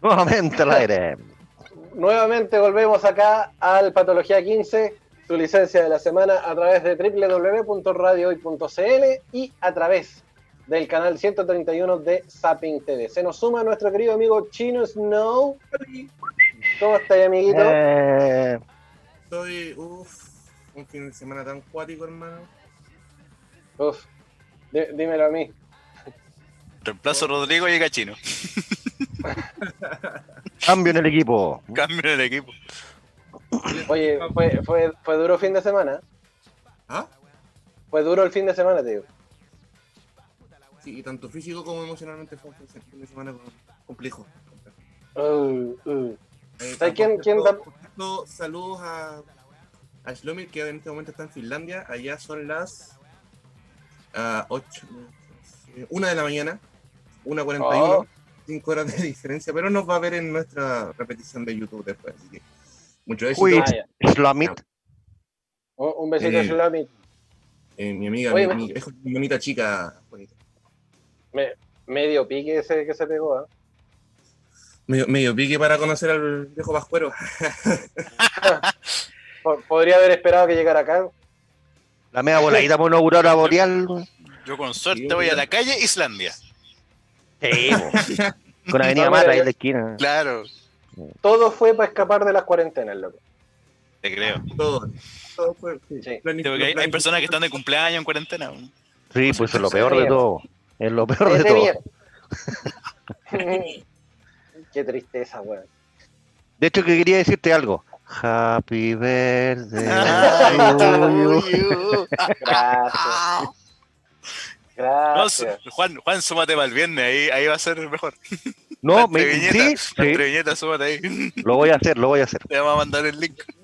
A: Nuevamente al aire. [LAUGHS]
B: Nuevamente volvemos acá al Patología 15, tu licencia de la semana a través de www.radiohoy.cl y a través del canal 131 de Zapping TV. Se nos suma nuestro querido amigo Chino Snow. ¿Cómo estás, amiguito?
A: Eh,
E: Estoy, uff, un fin de semana tan cuático, hermano.
B: Uf, dí- dímelo a mí.
C: Reemplazo a Rodrigo y Gachino. [LAUGHS]
A: Cambio en el equipo.
C: Cambio en el equipo.
B: Oye, fue, fue, fue duro fin de semana.
E: ¿Ah?
B: Fue duro el fin de semana, te digo.
E: Sí, y tanto físico como emocionalmente fue un fin de semana complejo.
B: Uh, uh.
E: Eh,
B: ¿Sabes quién- quién da-
E: Saludos a, a Shlomir, que en este momento está en Finlandia. Allá son las ah, 8, eh, 1 de la mañana, 1.41,
B: Oh.
E: 5 horas de diferencia, pero nos va a ver en nuestra repetición de YouTube después. Así que mucho éxito.
A: Uy. Slamit.
B: Un, besito,
E: Eh.
B: Shlomi.
E: Eh, mi amiga,
B: Oye,
E: mi,
B: me-
E: mi- es chica. bonita.
B: Me- medio pique ese que se pegó, ¿ah?
E: Medio, medio pique para conocer al viejo Pascuero. [LAUGHS]
B: Po- Podría haber esperado que llegara acá.
A: La media voladita por una aurora boreal.
C: Yo con suerte
E: Sí,
C: voy a la calle Islandia.
A: Sí. Con Avenida
B: No,
A: Mata ahí en la esquina.
C: Claro,
B: Todo fue para escapar de las cuarentenas, loco.
C: te creo.
E: Todo. Todo fue.
B: Sí.
C: hay, hay personas que están de cumpleaños en cuarentena.
A: Sí, pues es lo peor de todo. Es lo peor de
B: Es de
A: todo. [LAUGHS] [LAUGHS]
B: Qué tristeza, weón.
A: De hecho, que quería decirte algo. Happy birthday.
C: Ay, [LAUGHS]
A: to you.
B: Gracias.
C: No. Juan, Juan, súmate para el viernes, ahí, ahí va a ser mejor.
A: No,
C: Entre
A: me,
C: viñetas,
A: sí, sí,
C: viñetas, súmate ahí.
A: lo voy a hacer, lo voy a hacer.
C: Te vamos a mandar el link,
A: Sí,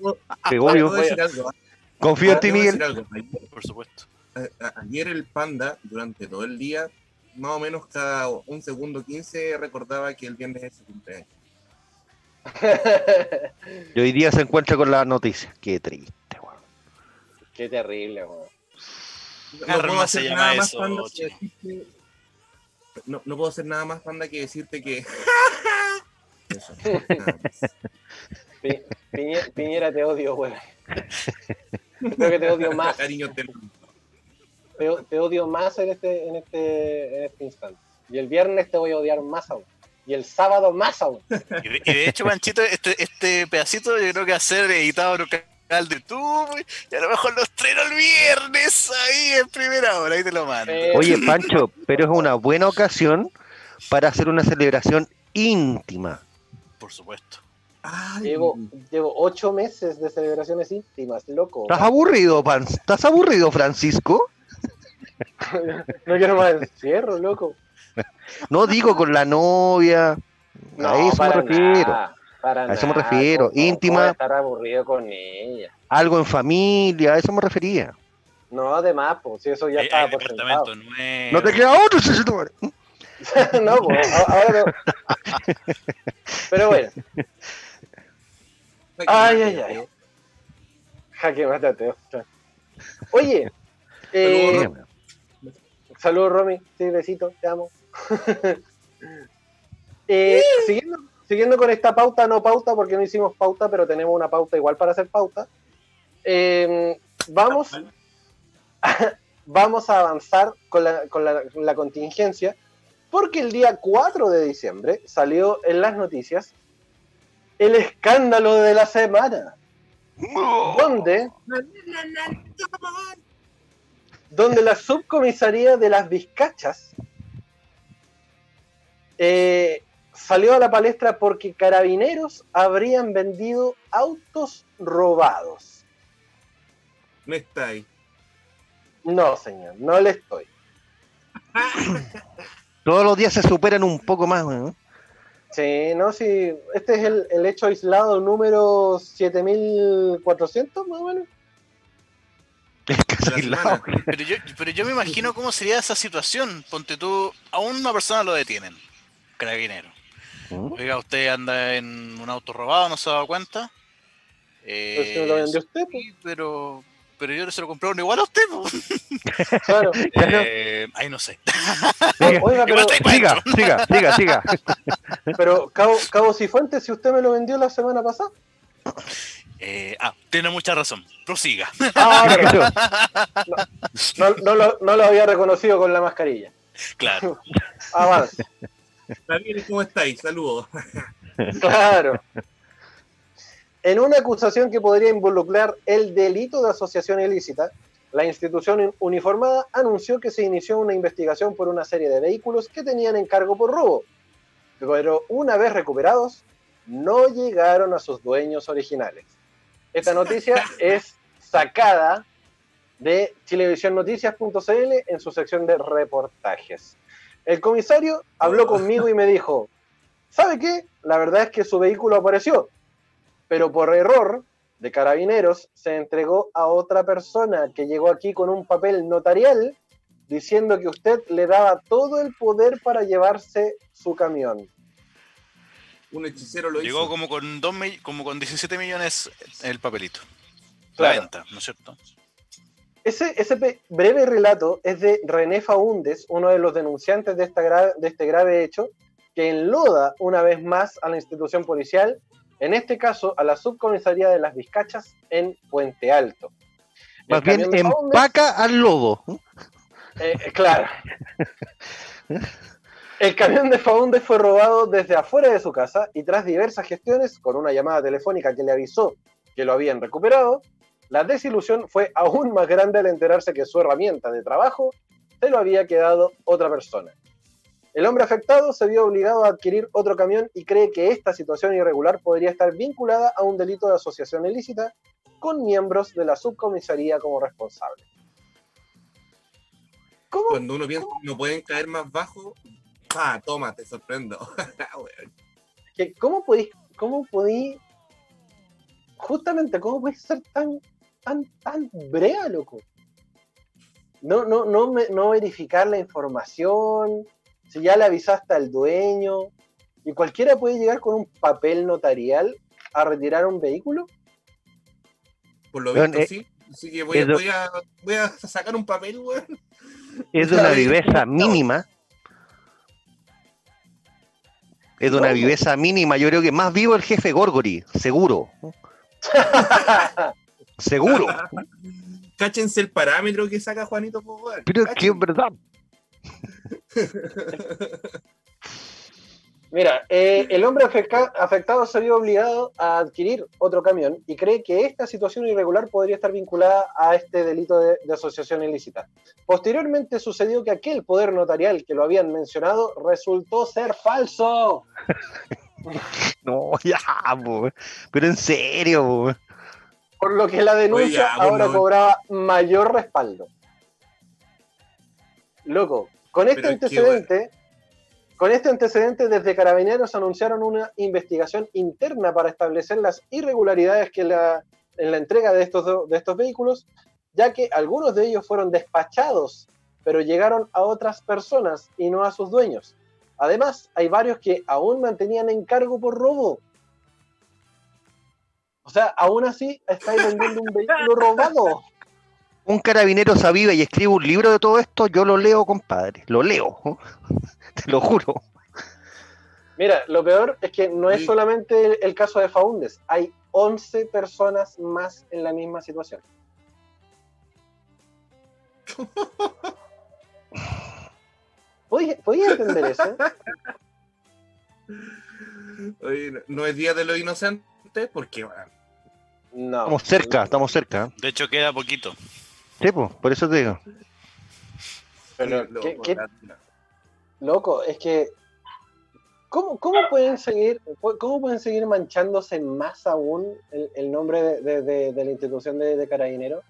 E: Debo
A: obvio.
E: decir algo.
A: Confío en ti, Miguel.
C: por supuesto.
E: a- a- Ayer el panda, durante todo el día, más o menos cada un segundo 15, recordaba que el viernes es su cumpleaños. [LAUGHS]
A: Y hoy día se encuentra con la noticia. Qué triste, weón.
B: Qué terrible, weón.
E: No puedo
C: se
E: hacer
C: llama
E: nada más
C: eso,
E: panda que
C: chino.
E: decirte- no, no puedo hacer nada más panda que decirte que. [LAUGHS] Eso, nada más.
B: Pi- Piñe- Piñera, te odio, weón. Creo que te odio más.
E: Cariño, te-
B: Te, te odio más en este, en, este, en este instante. Y el viernes te voy a odiar más aún. Y el sábado más aún.
C: Y de, y de hecho, Panchito, este, este pedacito yo creo que va a ser editado en un canal de YouTube y a lo mejor lo estreno el viernes ahí en primera hora, ahí te lo mando.
B: Eh,
A: Oye, Pancho, pero es una buena ocasión para hacer una celebración íntima.
C: Por supuesto.
E: Ay,
B: Llevo, llevo ocho meses de celebraciones íntimas, loco.
A: ¿Estás aburrido, Pan? ¿Estás aburrido, Francisco?
B: No quiero más encierro, loco.
A: No digo con la novia. a eso me refiero.
B: nada, para
A: A eso me refiero,
B: ¿Cómo- cómo
A: íntima.
B: estar aburrido con ella.
A: Algo en familia, a eso me refería.
B: No, además, pues, si eso ya
C: Hay,
B: estaba
C: hay
B: por sentado.
A: No te queda otro, Madre. [LAUGHS]
B: no, pues, ahora no. [LAUGHS] Pero bueno, ay, ay, ay. Jaque mátate. ostras. Oye, eh. Saludos, Romy. Sí, besito, te amo. Eh, siguiendo, siguiendo con esta pauta, no pauta, porque no hicimos pauta, pero tenemos una pauta igual para hacer pauta. Eh, vamos, vamos a avanzar con la, con la- con la contingencia, porque el día 4 de diciembre salió en las noticias el escándalo de la semana, donde, donde la subcomisaría de las Vizcachas eh, salió a la palestra porque carabineros habrían vendido autos robados.
E: No está ahí.
B: No, señor, no le estoy. [LAUGHS]
A: Todos los días se superan un poco más, weón.
B: Sí, no, sí, este es el, el hecho aislado número 7400, más o menos. [LAUGHS]
C: Pero yo, pero yo me imagino cómo sería esa situación. Ponte tú, a una persona lo detienen, carabinero.
A: ¿Mm?
C: Oiga, usted anda en un auto robado, no se ha dado cuenta. Eh,
B: Pero si me lo vendió usted, pues,
C: sí, pero, pero yo se lo compré uno igual a usted. po. [LAUGHS]
B: claro.
C: Eh, ahí no sé.
B: Oiga, [LAUGHS] pero,
A: Siga, siga, siga, siga.
B: pero Cabo, Cabo Cifuentes, si usted me lo vendió la semana pasada.
C: Eh, ah, tiene mucha razón. Prosiga.
B: Ah,
A: Claro. [LAUGHS]
B: no, no lo, no lo había reconocido con la mascarilla.
C: Claro. [LAUGHS]
B: Avance.
E: ¿cómo estáis? Saludos. [LAUGHS]
B: Claro. En una acusación que podría involucrar el delito de asociación ilícita, la institución uniformada anunció que se inició una investigación por una serie de vehículos que tenían encargo por robo. pero una vez recuperados, no llegaron a sus dueños originales. Esta noticia es sacada de televisionnoticias.cl en su sección de reportajes. El comisario habló conmigo y me dijo, ¿sabe qué? La verdad es que su vehículo apareció, pero por error de carabineros se entregó a otra persona que llegó aquí con un papel notarial diciendo que usted le daba todo el poder para llevarse su camión.
E: Un hechicero lo
C: Llegó
E: hizo.
C: como con, dos como con 17 millones el papelito.
B: Claro.
C: La venta, ¿no es cierto?
B: Ese, breve relato es de René Faúndes, uno de los denunciantes de, esta gra- de este grave hecho, que enloda una vez más a la institución policial, en este caso a la subcomisaría de las Vizcachas en Puente Alto. El
A: Más bien empaca al lobo.
B: Eh, eh, claro. [LAUGHS] El camión de Faúndes fue robado desde afuera de su casa y tras diversas gestiones, con una llamada telefónica que le avisó que lo habían recuperado, la desilusión fue aún más grande al enterarse que su herramienta de trabajo se lo había quedado otra persona. El hombre afectado se vio obligado a adquirir otro camión y cree que esta situación irregular podría estar vinculada a un delito de asociación ilícita con miembros de la subcomisaría como responsable. ¿Cómo
E: Cuando uno piensa que no pueden caer más bajo, ah, toma, te sorprendo. [LAUGHS]
B: Cómo podéis, cómo podéis, justamente, cómo podéis ser tan, tan, tan brea, loco. No, no, no, me- no verificar la información, si ya le avisaste al dueño, y cualquiera puede llegar con un papel notarial a retirar un vehículo.
E: Por lo visto,
A: eh,
E: sí. Así que voy, voy a, voy a sacar un papel, weón.
A: Es de una [LAUGHS] viveza
E: no.
A: mínima. Es de una viveza mínima. Yo creo que más vivo el jefe Gorgory, seguro. [LAUGHS] Seguro.
E: Cáchense el parámetro que saca Juanito, po, weón.
A: Pero es que es verdad. [LAUGHS]
B: Mira, eh, el hombre afecta- afectado se vio obligado a adquirir otro camión y cree que esta situación irregular podría estar vinculada a este delito de, de asociación ilícita. Posteriormente sucedió que aquel poder notarial que lo habían mencionado resultó ser falso. [LAUGHS]
A: No, ya, po. pero en serio. po.
B: Por lo que la denuncia
E: Oye, ya,
B: ahora cobraba mayor respaldo. Loco, con este
E: Pero es que,
B: antecedente, con este antecedente desde Carabineros anunciaron una investigación interna para establecer las irregularidades que en la entrega de estos, de estos vehículos, ya que algunos de ellos fueron despachados, pero llegaron a otras personas y no a sus dueños. Además, hay varios que aún mantenían encargo por robo. O sea, aún así estáis vendiendo un vehículo robado. [LAUGHS]
A: Un carabinero se aviva y escribe un libro de todo esto, yo lo leo, compadre. Lo leo. [LAUGHS] Te lo juro.
B: Mira, lo peor es que no es solamente el, el caso de Faúndes, hay 11 personas más en la misma situación. [LAUGHS] ¿Podéis podéis entender eso? [LAUGHS]
E: Oye, no- es día de los inocentes, porque, weón.
B: No.
A: Estamos cerca, estamos cerca.
C: De hecho, queda poquito.
A: Sí, po, por eso te digo.
B: Pero,
E: Loco,
B: ¿qué- qué-
E: la-
B: loco, es que ¿cómo, cómo pueden seguir cómo pueden seguir manchándose más aún el, el nombre de, de- de- de la institución de, de Carabineros?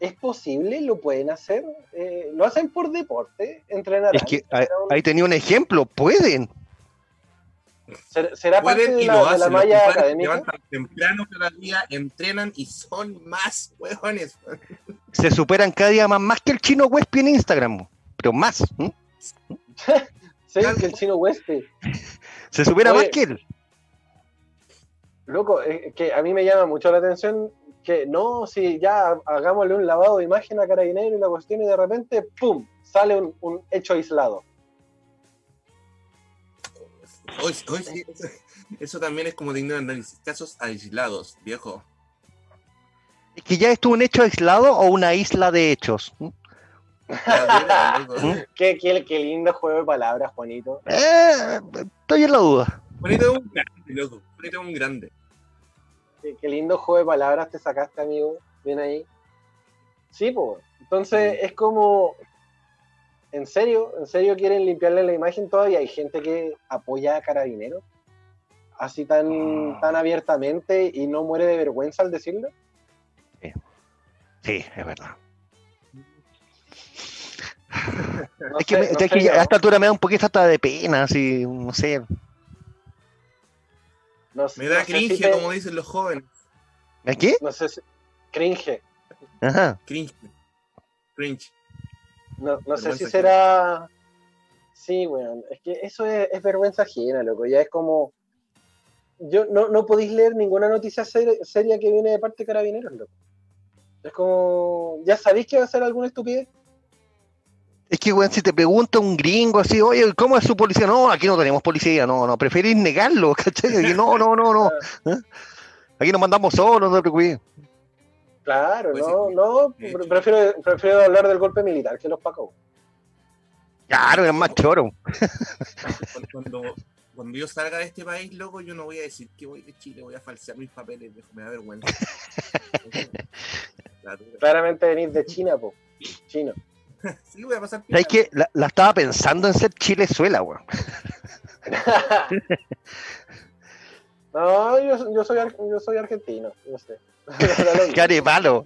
B: ¿Es posible? ¿Lo pueden hacer? Eh, ¿Lo hacen por deporte? ¿Entrenarán?
A: Es que ahí,
B: ¿Será un-
A: ahí tenía un ejemplo, pueden.
B: ¿Ser- ¿Será parte
E: Pueden
B: de
E: y
B: la,
E: lo
B: de la malla académica?
E: levantan temprano cada día, entrenan y son más huevones. weón.
A: Se superan cada día más, más que el chino Wespi en Instagram, pero más. [LAUGHS]
B: Sí, que el [LAUGHS] chino Huespe.
A: Se supera
B: Oye.
A: más que él.
B: Loco, es que a mí me llama mucho la atención que no, si ya hagámosle un lavado de imagen a Carabinero y la cuestión y de repente, ¡pum!, sale un, un hecho aislado.
E: Hoy- [LAUGHS] hoy sí, eso, eso también es como digno de análisis. Casos aislados, viejo.
A: Es que ya estuvo un hecho aislado o una isla de hechos. ¿m?
E: Ya, mira, loco.
B: Qué, qué, qué lindo juego de palabras, Juanito.
A: Eh, estoy en la duda.
E: Juanito es un grande, loco. Juanito es un grande.
B: Qué, qué lindo juego de palabras te sacaste, amigo. Bien ahí. Sí, pues. Entonces es como. ¿En serio? ¿En serio quieren limpiarle la imagen todavía? ¿Hay gente que apoya a Carabineros? Así tan,
A: Ah.
B: tan abiertamente y no muere de vergüenza al decirlo.
A: Sí, es verdad. [LAUGHS]
B: No
A: es que,
B: sé,
A: me-
B: no
A: es
B: sé
A: que
B: yo.
A: a esta altura me da un poquito hasta de pena, así, no sé.
B: No sé-
E: Me da
B: no sé si
E: cringe,
B: te-
E: como dicen los jóvenes.
A: ¿A qué?
B: No sé si- Cringe.
A: Ajá.
E: Cringe. Cringe.
B: No, no sé si
E: ajena.
B: será. Sí, weón. Es que eso es, es vergüenza ajena, loco. Ya es como. Yo no, no podéis leer ninguna noticia ser- seria que viene de parte de carabineros, loco. Es como. Ya sabéis que va a ser alguna estupidez.
A: Es que, weón, si te pregunta un gringo así, oye, ¿cómo es su policía? No, aquí no tenemos policía, no, no, preferís negarlo, [LAUGHS] ¿cachai? Y no, no, no, no. [LAUGHS] ¿eh? Aquí nos mandamos solos, no te preocupes.
B: Claro,
E: Pues
B: no,
E: sí,
B: no. Prefiero, prefiero hablar del golpe militar que los pacos.
A: Claro, es más choro.
E: Cuando, yo salga de este país, loco, yo no voy a decir que voy de Chile, voy a falsear mis papeles, me da vergüenza. [LAUGHS]
B: Claramente venís de China, po. Chino. [LAUGHS]
E: Sí, voy a pasar
A: ¿Sabes que la, la estaba pensando en ser Chilezuela, weón. [LAUGHS]
B: no, yo, yo, soy, ar- yo soy argentino. No sé. [LAUGHS]
A: Carepalo.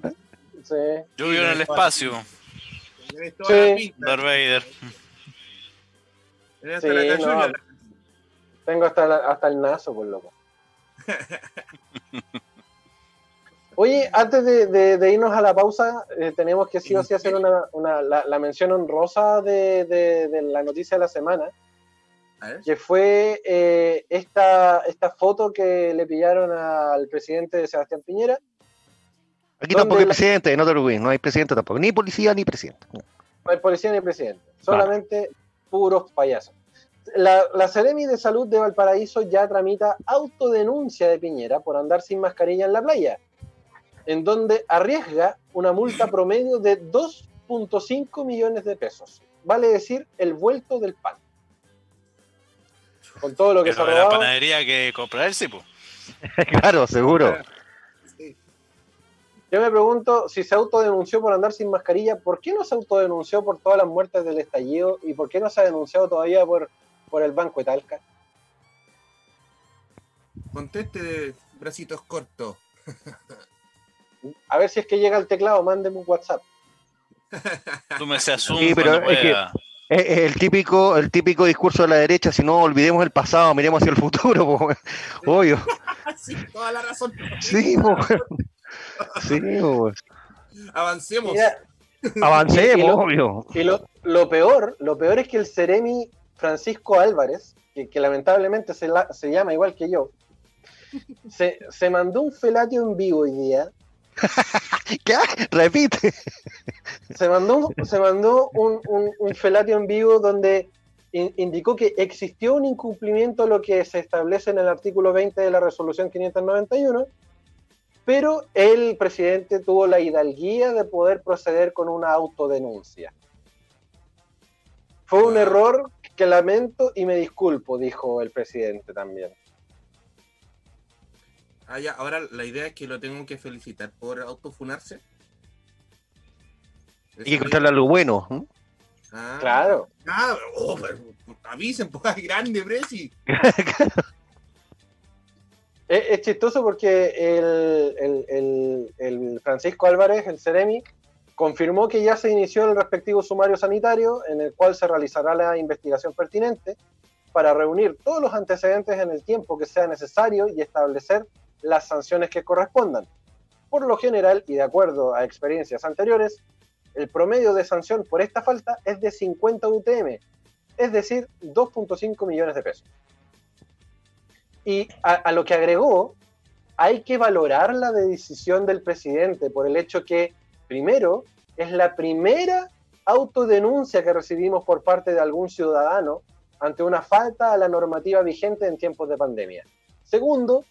B: Sí.
C: Yo vivo en el espacio,
B: Sí.
C: Darth Vader.
E: Hasta
B: Sí,
E: la
B: no. Tengo hasta, la- hasta el naso, por loco. [LAUGHS] Oye, antes de, de- de irnos a la pausa, eh, tenemos que sí o sí hacer una, una- la, la mención honrosa de, de- de la noticia de la semana. Que fue eh, esta, esta foto que le pillaron al presidente de Sebastián Piñera.
A: Aquí
B: ¿Dónde
A: tampoco hay
B: la-
A: presidente, no te no hay presidente tampoco. Ni policía ni presidente.
B: No hay policía ni presidente, solamente puros payasos. La, la Seremi de Salud de Valparaíso ya tramita autodenuncia de Piñera por andar sin mascarilla en la playa, en donde arriesga una multa promedio de 2.5 millones de pesos. Vale decir, el vuelto del pan. Con todo lo que se ha
C: de la
B: robado.
C: panadería que comprar el cipo. [LAUGHS]
A: claro, seguro.
E: Sí.
B: Yo me pregunto si se autodenunció por andar sin mascarilla, ¿por qué no se autodenunció por todas las muertes del estallido y por qué no se ha denunciado todavía por, por el Banco de Talca?
E: Conteste, bracitos cortos.
B: A ver si es que llega el teclado, mándeme un WhatsApp.
C: Tú me seas un
A: Sí, pero es que- el típico, el típico discurso de la derecha, si no olvidemos el pasado, miremos hacia el futuro, [LAUGHS] po, obvio. [LAUGHS]
E: sí, toda la razón.
A: Sí, po, sí, po.
E: Avancemos.
B: Mira, [LAUGHS]
A: avancemos,
B: Y lo-
A: obvio.
B: y lo, lo peor, lo peor es que el Ceremi Francisco Álvarez, que, que lamentablemente se, la- se llama igual que yo, se, se mandó un felatio en vivo hoy día. [LAUGHS]
A: ¿Qué? Repite.
B: Se mandó, se mandó un, un, un felatio en vivo donde in- indicó que existió un incumplimiento de lo que se establece en el artículo 20 de la resolución 591, pero el presidente tuvo la hidalguía de poder proceder con una autodenuncia. Fue un error que lamento y me disculpo, dijo el presidente también.
E: Ah, ya, ahora la idea es que lo tengo que felicitar por autofunarse.
A: Hay que encontrarle algo bueno. ¿eh?
E: Ah,
B: Claro.
E: Ah, oh, pero, avisen, pues, [LAUGHS] grande, Presi. [LAUGHS]
B: Es, es chistoso porque el, el- el- el Francisco Álvarez, el Ceremi, confirmó que ya se inició el respectivo sumario sanitario en el cual se realizará la investigación pertinente para reunir todos los antecedentes en el tiempo que sea necesario y establecer las sanciones que correspondan. Por lo general, y de acuerdo a experiencias anteriores, el promedio de sanción por esta falta es de 50 UTM, es decir, 2.5 millones de pesos. Y a, lo que agregó, hay que valorar la decisión del presidente por el hecho que, primero, es la primera autodenuncia que recibimos por parte de algún ciudadano ante una falta a la normativa vigente en tiempos de pandemia. Segundo,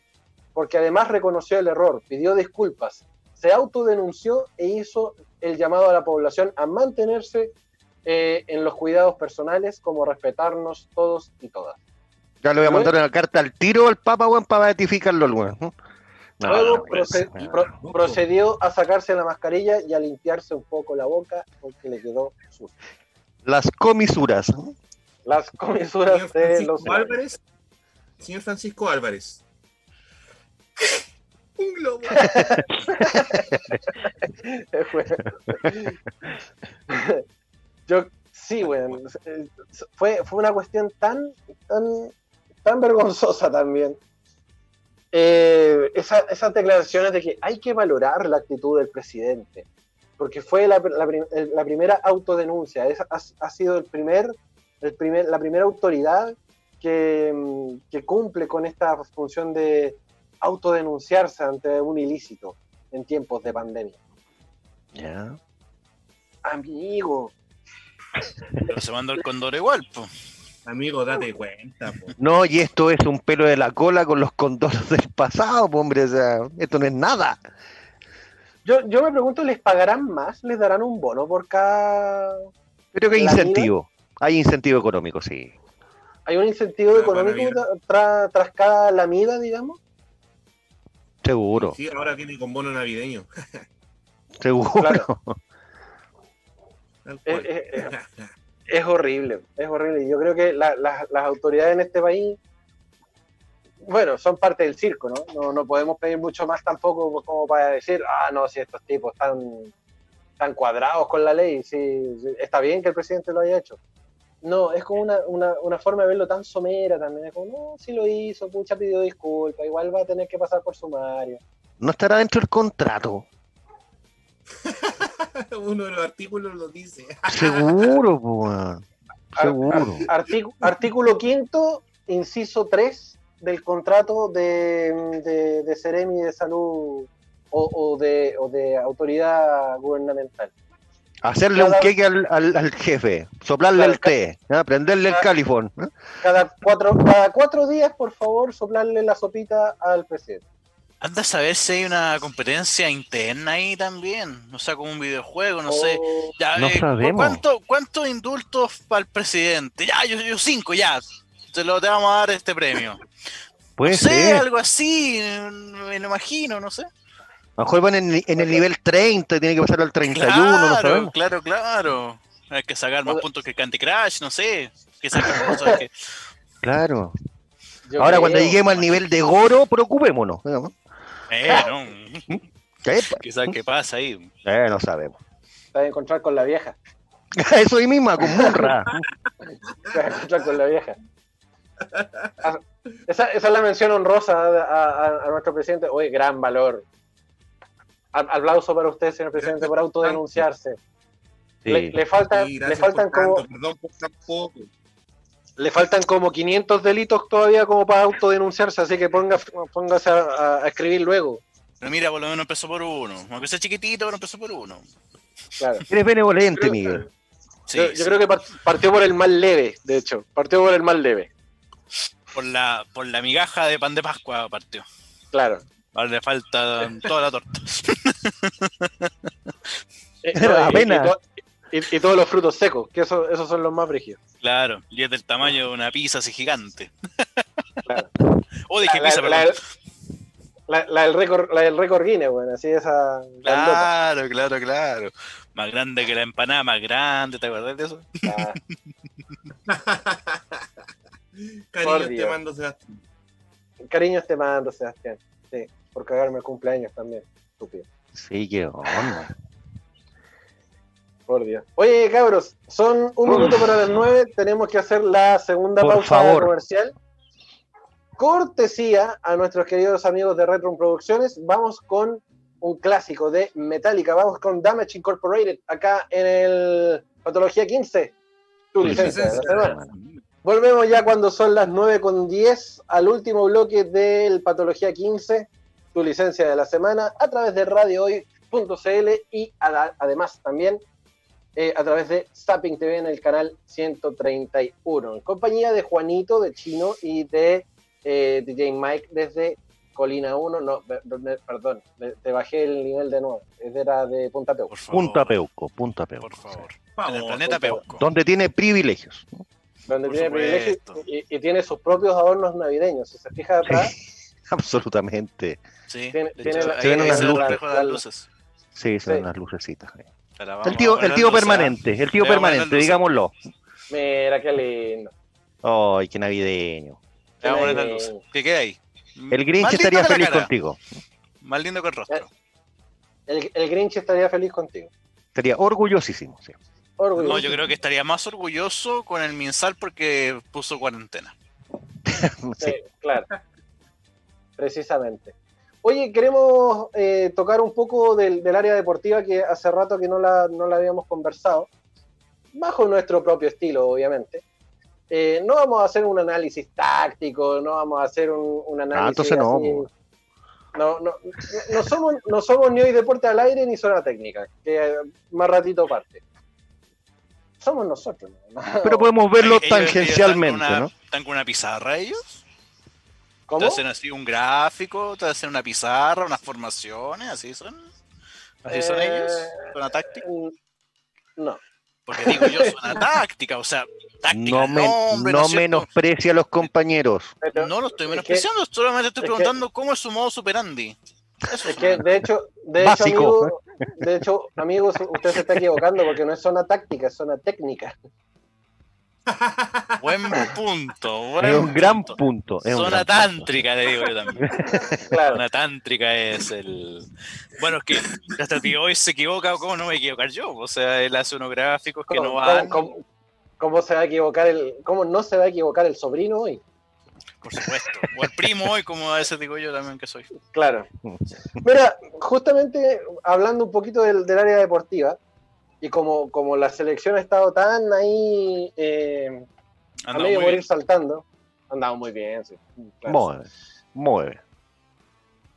B: porque además reconoció el error, pidió disculpas, se autodenunció e hizo el llamado a la población a mantenerse eh, en los cuidados personales como respetarnos todos y todas.
A: Ya le voy a mandar una carta al tiro al Papa, weón, para weón. ¿eh? No,
B: Luego
A: no
B: pro- procedió a sacarse la mascarilla y a limpiarse un poco la boca porque le quedó sucia.
A: Las comisuras.
B: Las
E: Señor
B: comisuras de
E: Francisco
B: los
E: Álvarez. Señor Francisco Álvarez. Un globo. [LAUGHS]
B: Yo, sí, weón. Fue, fue una cuestión tan, tan, vergonzosa también. Eh, esa- esas declaraciones de que hay que valorar la actitud del presidente, porque fue la, la la primera autodenuncia, es- ha, ha sido el primer, el primer, la primera autoridad que, que cumple con esta función de autodenunciarse ante un ilícito en tiempos de pandemia.
A: Ya.
B: Amigo,
C: Pero se mandó el condor igual, po.
E: Amigo, date cuenta, po.
A: No, y esto es un pelo de la cola con los condoros del pasado, po, hombre. O sea, esto no es nada.
B: yo, yo me pregunto, ¿les pagarán más? ¿Les darán un bono por cada...
A: Creo que hay
B: ¿La
A: incentivo. Hay incentivo económico, sí.
B: ¿Hay un incentivo
E: Ah,
B: económico tra- tras cada lamida, digamos?
A: Seguro,
E: Sí, ahora viene con bono navideño. [LAUGHS]
A: seguro.
B: Claro.
E: Tal
B: Eh, eh, eh. [LAUGHS] Es horrible, es horrible. Yo creo que la- la- las autoridades en este país, bueno, son parte del circo, ¿no? ¿no? No podemos pedir mucho más tampoco como para decir, ah, no, si estos tipos están, están cuadrados con la ley, sí, está bien que el presidente lo haya hecho. No, es como una, una, una forma de verlo tan somera también. Es como, no, si lo hizo, pucha, pidió disculpas, igual va a tener que pasar por sumario.
A: No estará dentro del contrato. [LAUGHS]
E: Uno de los artículos lo dice. [LAUGHS]
A: Seguro, weón. Seguro.
B: ar- artícu- artículo quinto, inciso 3 del contrato de, de, de Ceremi de Salud o, o de, o de autoridad gubernamental.
A: Hacerle un queque al, al- al jefe, soplarle el té, ¿ah? prenderle el califón. ¿ah?
B: Cada cuatro, cada cuatro días, por favor, soplarle la sopita al presidente.
C: Anda a saber si hay una competencia interna ahí también. O sea, como un videojuego, no sé.
B: O-
C: Ya,
A: No
C: eh,
A: sabemos.
C: ¿cuánto, ¿Cuántos indultos para el presidente? Ya, yo, yo cinco, ya. Se lo te vamos a dar este premio.
A: Puede
C: no sé,
A: ser.
C: algo así, me lo imagino, no sé.
A: A lo mejor van en, en el nivel 30 y tiene que pasar al 31, no
C: claro,
A: sabemos.
C: claro, claro. Hay que sacar más puntos que Candy Crush, no sé. Que [LAUGHS] sacar cosas que...
A: Claro.
B: yo
A: Ahora, cuando lleguemos al nivel de Goro, preocupémonos. ¿no?
C: Eh, no.
A: ¿Qué? [LAUGHS]
C: Quizás qué pasa ahí.
A: Eh, no sabemos.
B: Te vas a encontrar con la vieja. [LAUGHS]
A: Eso ahí misma, con Munra.
B: Te vas a encontrar con la vieja. Ah, Esa, esa es la mención honrosa a, a- a nuestro presidente. Oye, gran valor. Aplauso para usted, señor presidente, por autodenunciarse. Le,
A: Sí.
B: le
E: Sí,
B: le
E: gracias
B: faltan
E: tanto,
B: como,
E: Perdón por tan poco.
B: le faltan como 500 delitos todavía como para autodenunciarse, así que ponga, póngase a, a escribir luego.
C: Pero mira, por lo menos empezó por uno. Aunque sea chiquitito, pero empezó por uno.
B: Claro. [LAUGHS]
A: Eres benevolente,
B: Creo-
A: Miguel.
C: Sí,
B: yo, yo
C: sí.
B: creo que par- partió por el más leve, de hecho. Partió por el más leve.
C: por la, por la migaja de pan de Pascua partió.
B: Claro.
C: Ahora le falta toda la torta. [LAUGHS]
B: Eh,
A: Pero
B: no, y-
A: apenas.
B: y, to- y- y todos los frutos secos, que eso, esos son los más brígidos.
C: Claro, y es del tamaño de una pizza así gigante.
B: Claro. [LAUGHS]
C: Oh, dije
B: La,
C: pizza,
B: la-
C: perdón.
B: la- la del récord, la del récord Guinness, bueno, así esa. grandota.
C: Claro, claro, claro. Más grande que la empanada, más grande, ¿te acuerdas de eso?
B: Ah, [LAUGHS]
E: Cariño, te mando, Sebastián.
B: cariños te mando, Sebastián. Sí, por cagarme el cumpleaños también. Estúpido.
A: Sí, qué onda. [LAUGHS]
B: Por Dios. Oye, cabros, son un
A: Uf.
B: minuto para las nueve. Tenemos que hacer la segunda
A: Por
B: pausa
A: favor.
B: comercial. Cortesía a nuestros queridos amigos de Retro Producciones. Vamos con un clásico de Metallica. Vamos con Damage Incorporated acá en el Patología 15. Tu licencia de la semana. Volvemos ya cuando son las 9 con 10 al último bloque del Patología 15, tu licencia de la semana, a través de radiohoy.cl y además también eh, a través de Zapping TV en el canal 131, en compañía de Juanito, de Chino y de eh, DJ Mike desde Colina 1, no, per- per- perdón, te bajé el nivel de nuevo, era de Punta Peuco.
A: Punta Peuco, Punta Peuco.
C: Por favor. En el planeta Peuco.
A: Donde tiene privilegios.
B: Donde
C: Por
B: tiene privilegios
C: supuesto.
B: y, y tiene sus propios adornos navideños. Si se fija [LAUGHS] atrás,
A: Absolutamente.
C: Sí,
B: Tiene-
C: de
B: tiene
C: hecho,
B: la-
C: ahí
A: tiene
C: ahí
A: unas luces.
C: las.
A: Sí, son
B: Sí.
A: unas lucecitas. eh. El tío, el tío permanente, el tío permanente, digámoslo.
B: Mira, qué lindo.
A: Ay, qué navideño.
B: Eh,
C: luces. ¿Qué queda ahí?
A: El Grinch estaría feliz
C: cara.
A: contigo.
C: Más lindo que el rostro.
B: El, el Grinch estaría feliz contigo.
A: Estaría orgullosísimo. sí.
B: Orgulloso.
C: No, yo creo que estaría más orgulloso con el Minsal porque puso cuarentena. [LAUGHS]
A: Sí.
B: Claro. Precisamente. Oye, queremos eh, tocar un poco del, del área deportiva que hace rato que no la, no la habíamos conversado, bajo nuestro propio estilo, obviamente. Eh, no vamos a hacer un análisis táctico, no vamos a hacer un, un análisis.
A: Ah, entonces no,
B: así- no, no, no somos, no somos ni hoy deporte al aire ni zona técnica, que eh, más ratito parte. Somos nosotros. ¿no? [LAUGHS]
A: Pero podemos verlo
C: Ellos- ellos
A: tangencialmente,
C: están con una-
A: ¿no?
C: ¿Están con una pizarra ellos?
B: ¿Cómo?
C: ¿Te hacen así un gráfico? ¿Te hacen una pizarra, unas formaciones? ¿Así son? ¿Así son
B: Eh,
C: ellos? ¿Zona táctica?
B: Mm, No.
C: Porque digo yo, zona [LAUGHS] táctica, o sea, táctica,
A: No, me- no
C: ¿no
A: menosprecia a los compañeros.
B: pero-
C: No lo estoy
B: es
C: menospreciando, solamente estoy
B: es que-
C: preguntando cómo es su modo superandi. Eso
B: Es
C: es
B: que, de hecho, de hecho,
A: Básico.
B: amigo, de hecho, amigos, usted se está equivocando porque no es zona táctica, es zona técnica.
C: Buen punto, buen
A: Es un gran
C: punto.
A: es
C: Zona
A: gran punto.
C: tántrica, le digo yo también.
B: Claro.
C: Zona tántrica es el. Bueno, es que hasta tío hoy se equivoca, ¿cómo no me voy a equivocar yo? O sea, él hace unos gráficos que
B: ¿Cómo,
C: no van.
B: cómo- cómo- cómo se va a equivocar el, cómo no se va a equivocar el sobrino hoy?
C: Por supuesto. O el primo hoy, como a veces digo yo también que soy.
B: Claro. Mira, justamente hablando un poquito del, del área deportiva, y como, como la selección ha estado tan ahí eh, a medio morir
C: bien.
B: saltando, andamos muy bien, sí. claro.
A: Muy bien, muy bien.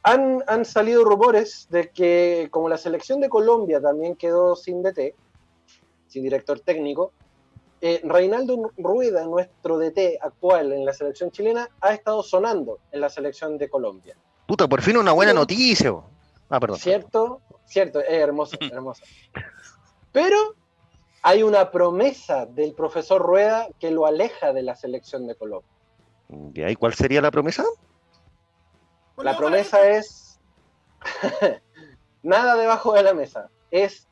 B: Han, han salido rumores de que como la selección de Colombia también quedó sin DT, sin director técnico, eh, Reinaldo Rueda, nuestro DT actual en la selección chilena, ha estado sonando en la selección de Colombia.
A: Puta, por fin una buena
B: Pero-
A: noticia. bo. Ah, perdón.
B: ¿Cierto? Cierto, es hermosa, hermosa. Pero hay una promesa del profesor Rueda que lo aleja de la selección de Colombia.
A: ¿Y ahí cuál sería la promesa?
B: La promesa es [LAUGHS] nada debajo de la mesa. Es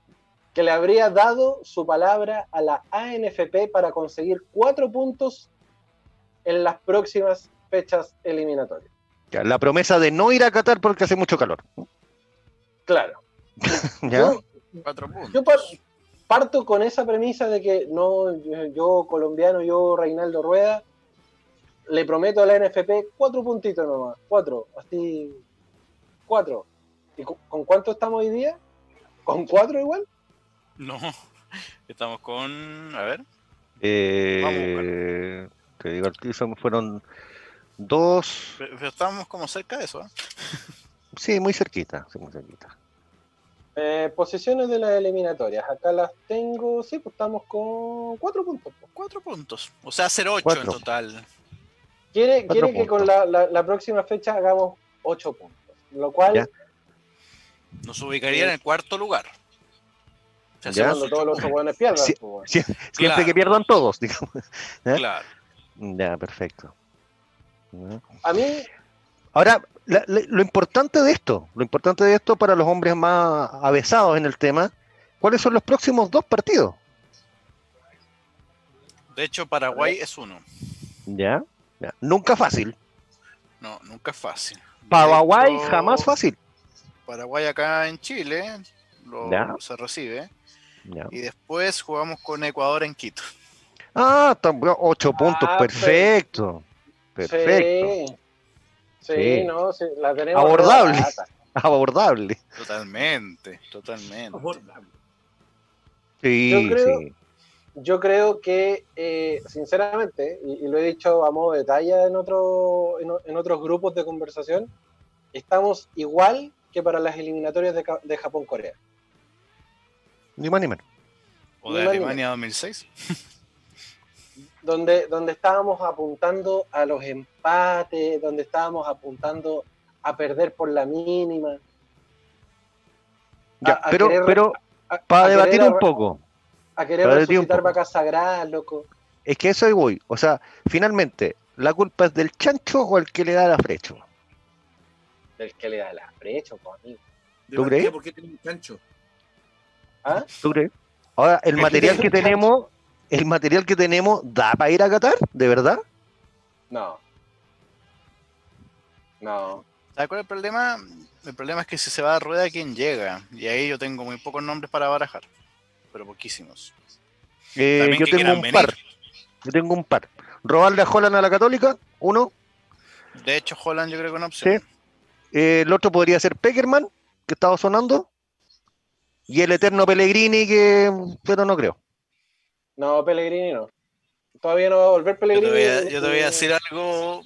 B: que le habría dado su palabra a la ANFP para conseguir cuatro puntos en las próximas fechas eliminatorias.
A: Ya, la promesa de no ir a Qatar porque hace mucho calor.
B: Claro. [LAUGHS]
A: ¿Ya?
B: Yo,
C: Cuatro puntos.
B: yo par- parto con esa premisa de que no, yo, yo, colombiano, yo Reinaldo Rueda, le prometo a la NFP cuatro puntitos nomás, cuatro, así, cuatro. ¿Y con, con cuánto estamos hoy día? ¿Con cuatro igual?
C: No. Estamos con. A ver.
A: Eh, te digo, fueron dos.
C: Pero pero estamos como cerca de eso. ¿eh?
A: Sí, muy cerquita. Sí, muy cerquita.
B: Eh, posiciones de las eliminatorias, acá las tengo, sí, pues estamos con cuatro puntos. pues.
C: Cuatro puntos. O sea, hacer ocho en
A: Cuatro.
C: total.
B: Quiere, que con la, la- la próxima fecha hagamos ocho puntos, lo cual,
A: Ya.
C: Nos ubicaría en el cuarto lugar. O sea,
A: Ya.
C: hacemos
B: cuando
C: ocho
B: todos los
C: puntos.
B: otros buenos pierdan,
A: Sí.
B: pues, bueno.
A: Siempre
C: Claro.
A: que pierdan todos, digamos. [LAUGHS] ¿eh?
C: Claro.
A: Ya, perfecto. Ya.
B: a mí,
A: Ahora, la- la- lo importante de esto, lo importante de esto para los hombres más avesados en el tema, ¿cuáles son los próximos dos partidos?
C: De hecho, Paraguay es uno.
A: ¿Ya? ya. Nunca fácil.
C: No, nunca es fácil.
A: Paraguay
C: hecho,
A: jamás fácil.
C: Paraguay acá en Chile lo,
A: Ya.
C: se recibe.
A: Ya.
C: Y después jugamos con Ecuador en Quito.
A: Ah, ocho puntos,
B: Ah,
A: perfecto. Perfecto.
B: Sí, sí,
A: Sí.
B: no, sí, la tenemos.
A: Abordable.
B: barata. [LAUGHS]
A: Abordable.
C: Totalmente, totalmente.
A: Sí,
B: Yo creo-
A: sí.
B: Yo creo que, eh, sinceramente, y, y lo he dicho a modo de talla en, otro, en, en otros grupos de conversación, estamos igual que para las eliminatorias de, de Japón-Corea.
A: Ni más ni menos.
C: O de
B: Ni
C: Alemania 2006. [LAUGHS]
B: donde, donde estábamos apuntando a los empates, donde estábamos apuntando a perder por la mínima.
A: Ya,
B: a
A: pero,
B: querer-
A: pero
B: a-
A: para
B: a querer
A: debatir un poco,
B: A querer resucitar vacas sagradas, loco.
A: es que eso ahí voy. O sea, finalmente, ¿la culpa es del chancho o el que le da la frecho?
B: Del que le da la brecha, po, amigo.
E: ¿De
A: ¿Tú crees?
E: qué? ¿Por qué tiene un chancho?
B: ¿Ah?
A: Ahora, el material que tenemos, el material que tenemos, ¿da para ir a Qatar? ¿De verdad?
B: No. No.
C: ¿Sabes cuál es el problema? El problema es que si se va a rueda, ¿quién llega? Y ahí yo tengo muy pocos nombres para barajar, pero poquísimos.
A: Eh, yo tengo un
C: venir.
A: par. Yo tengo un par. Robarle a Holland a la Católica, uno.
C: De hecho, Holland yo creo que es una opción.
A: Sí. Eh, el otro podría ser Peckerman, que estaba sonando. Y el eterno Pellegrini, que. Pero no creo.
B: No, Pellegrini no. Todavía no va a volver
C: Yo te,
B: Pellegrini.
C: voy a, yo te voy a
B: Eh,
C: decir algo,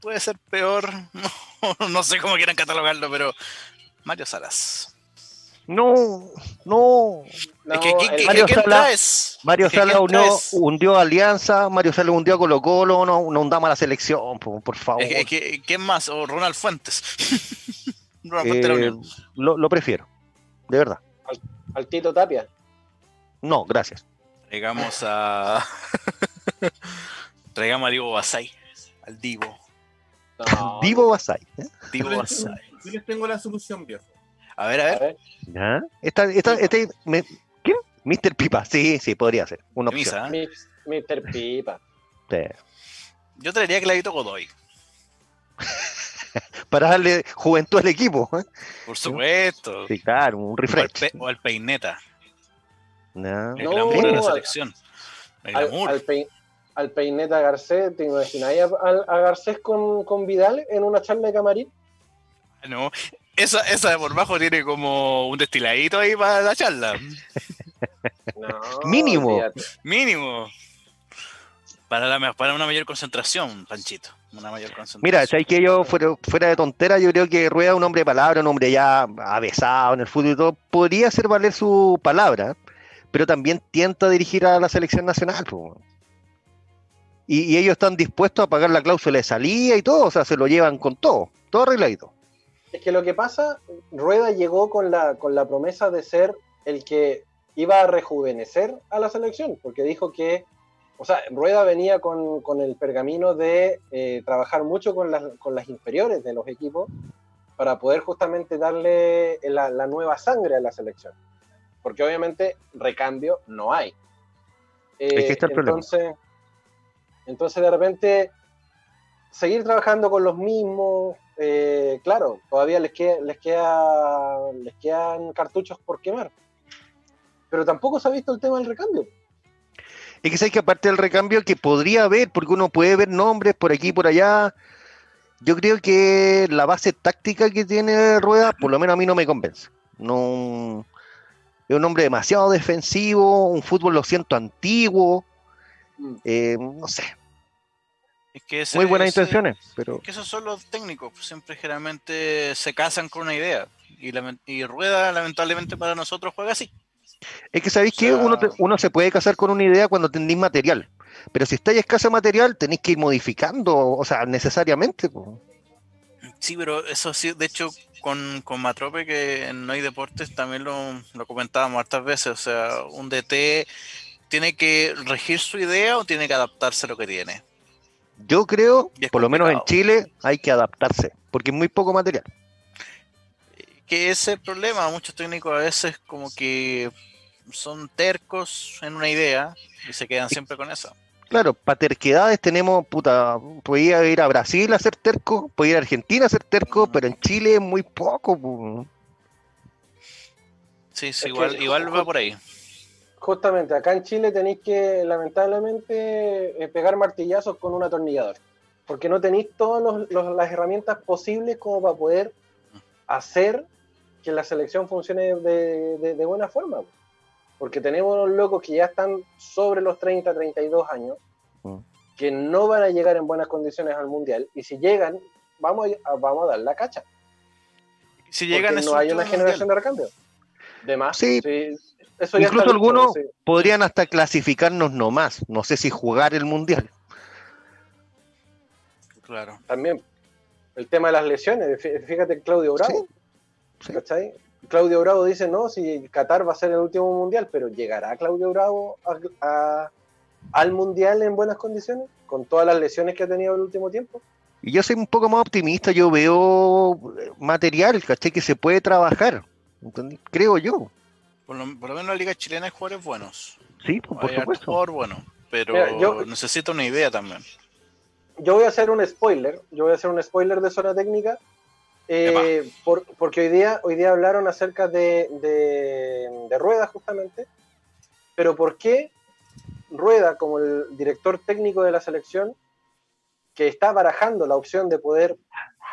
C: puede ser peor, [LAUGHS] no, no sé cómo quieran catalogarlo, pero Mario Salas.
A: No, no.
B: no,
C: es que, ¿quién-
B: el-
C: quién-
A: Mario
C: quién
A: Sala-
C: traes?
A: Mario
C: Es que
A: Sala
C: ¿quién
A: unió, hundió a Alianza, Mario Sala hundió a Colo Colo, no, no hundamos a la selección, por, por favor.
C: ¿Quién más? O Ronald Fuentes. [LAUGHS] Ronald Fuentes
A: Eh, lo prefiero, de verdad.
B: Al Tito Tapia.
A: No, gracias.
C: Traigamos a. [LAUGHS] Traigamos a Divo Basay. Al Divo.
B: No,
A: Divo Basay. ¿eh?
C: Divo
E: Yo les,
C: Basay.
E: yo les tengo la solución, viejo.
C: A ver, a
B: a
C: ver.
A: ¿Ya? Esta, esta, este, me- ¿Quién? Mr. Pipa, sí, sí, podría ser. Una opción.
C: Camisa, ¿eh?
B: mi- Mr. Pipa.
A: Sí.
C: Yo traería a Clavito Godoy. [LAUGHS] [LAUGHS]
A: Para darle juventud al equipo. ¿eh?
C: Por supuesto.
A: Sí, claro, un
C: o, al
A: refresh.
C: Pe- o al Peineta.
A: Ya.
C: El
B: No,
C: glamour de la selección. El
B: Al,
C: glamour.
B: al, Pei- al Peineta Garcés, ¿te imagináis a, a- a Garcés con, con Vidal en una charla de camarín?
C: No, esa, esa de por bajo tiene como un destiladito ahí para la charla.
B: No,
A: Mínimo.
C: Mínimo. Para, la, para una mayor concentración, Panchito. Una mayor concentración.
A: Mira, ¿sabes que yo, fuera, fuera de tontera, yo creo que Rueda, un hombre de palabra, un hombre ya avesado en el fútbol y todo, podría hacer valer su palabra, pero también tienta a dirigir a la selección nacional. y ellos están dispuestos a pagar la cláusula de salida y todo, o sea, se lo llevan con todo, todo arregladito.
B: Es que lo que pasa, Rueda llegó con la, con la promesa de ser el que iba a rejuvenecer a la selección, porque dijo que, o sea, Rueda venía con, con el pergamino de eh, trabajar mucho con las, con las inferiores de los equipos para poder justamente darle la, la nueva sangre a la selección. Porque obviamente recambio no hay. Eh,
A: Es que está el problema.
B: entonces, entonces de repente seguir trabajando con los mismos, eh, claro, todavía les queda, les queda, les quedan cartuchos por quemar. Pero tampoco se ha visto el tema del recambio.
A: Es que sabes que aparte del recambio que podría haber, porque uno puede ver nombres por aquí y por allá, yo creo que la base táctica que tiene Rueda, por lo menos a mí no me convence. No es un hombre demasiado defensivo, un fútbol lo siento antiguo,
B: Mm.
A: eh, no sé,
C: Es que ese-
A: muy buenas
C: ese-
A: intenciones, pero
C: que esos son los técnicos, pues, siempre generalmente se casan con una idea. Y Rueda, lamentablemente para nosotros, juega así.
A: Es que sabéis que
B: O sea-
A: uno, te- uno se puede casar con una idea cuando tenéis material, pero si estáis escasa material tenéis que ir modificando, o sea, necesariamente.
C: Sí, pero eso sí, de hecho, con, con Matrope, que en No hay Deportes, también lo, lo comentábamos hartas veces. O sea, un DT tiene que regir su idea o tiene que adaptarse a lo que tiene.
A: Yo creo, por lo menos en. Chile, hay que adaptarse, porque es muy poco material.
C: Que ese es el problema, muchos técnicos a veces como que son tercos en una idea y se quedan siempre con eso.
A: Claro, para terquedades tenemos, puta, podía ir a Brasil a ser terco, podía ir a Argentina a ser terco, pero en Chile es muy poco. po.
C: Sí, sí, igual,
B: que-
C: igual va por ahí.
B: Justamente, acá en Chile tenéis que, lamentablemente, eh, pegar martillazos con un atornillador. Porque no tenéis todas las herramientas posibles como para poder hacer que la selección funcione de, de- de buena forma. Porque tenemos unos locos que ya están sobre los 30, 32 años,
A: Mm.
B: que no van a llegar en buenas condiciones al Mundial. Y si llegan, vamos a, vamos a dar la cacha.
C: Si llegan
B: no hay una generación de recambio. De más.
A: Sí.
B: Eso ya
A: Incluso algunos
B: sí.
A: podrían hasta clasificarnos nomás, no sé si jugar el mundial.
C: Claro.
B: también el tema de las lesiones. Fí- Fíjate Claudio Bravo,
A: Sí.
B: ¿cachai? Claudio Bravo dice, no, si Qatar va a ser el último mundial, pero ¿llegará Claudio Bravo a- a- al mundial en buenas condiciones? Con todas las lesiones que ha tenido el último tiempo.
A: Y yo soy un poco más optimista, yo veo eh, material, ¿cachai? Que se puede trabajar, ¿entendí? creo yo.
C: Por lo, por lo menos en la liga chilena hay jugadores buenos.
A: Sí, pues, por
C: hay harto
A: supuesto.
C: jugador bueno. Pero
B: Mira, yo-
C: necesito una idea también.
B: Yo voy a hacer un spoiler. Yo voy a hacer un spoiler de zona técnica. Eh, por- porque hoy día, hoy día hablaron acerca de, Rueda, justamente. Pero ¿por qué Rueda, como el director técnico de la selección, que está barajando la opción de poder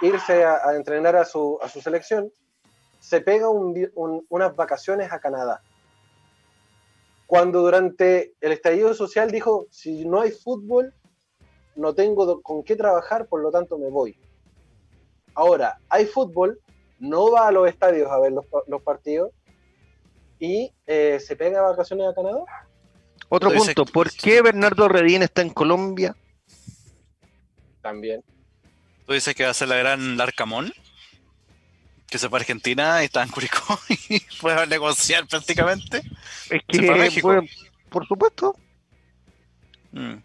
B: irse a, entrenar a su, a su selección, se pega unas vacaciones a Canadá? Cuando durante el estallido social dijo, si no hay fútbol, no tengo con qué trabajar, por lo tanto me voy. Ahora, hay fútbol, no va a los estadios a ver los, pa- los partidos y eh, se pega vacaciones a Canadá.
A: Otro punto, ¿por qué Bernardo Redín está en Colombia?
B: También.
C: Tú dices que va a ser la gran Larcamón, que se fue a Argentina y está en Curicó [LAUGHS] y puede negociar prácticamente.
A: Es
C: Se fue a
A: que,
C: México.
A: fue- por supuesto,
C: Mm.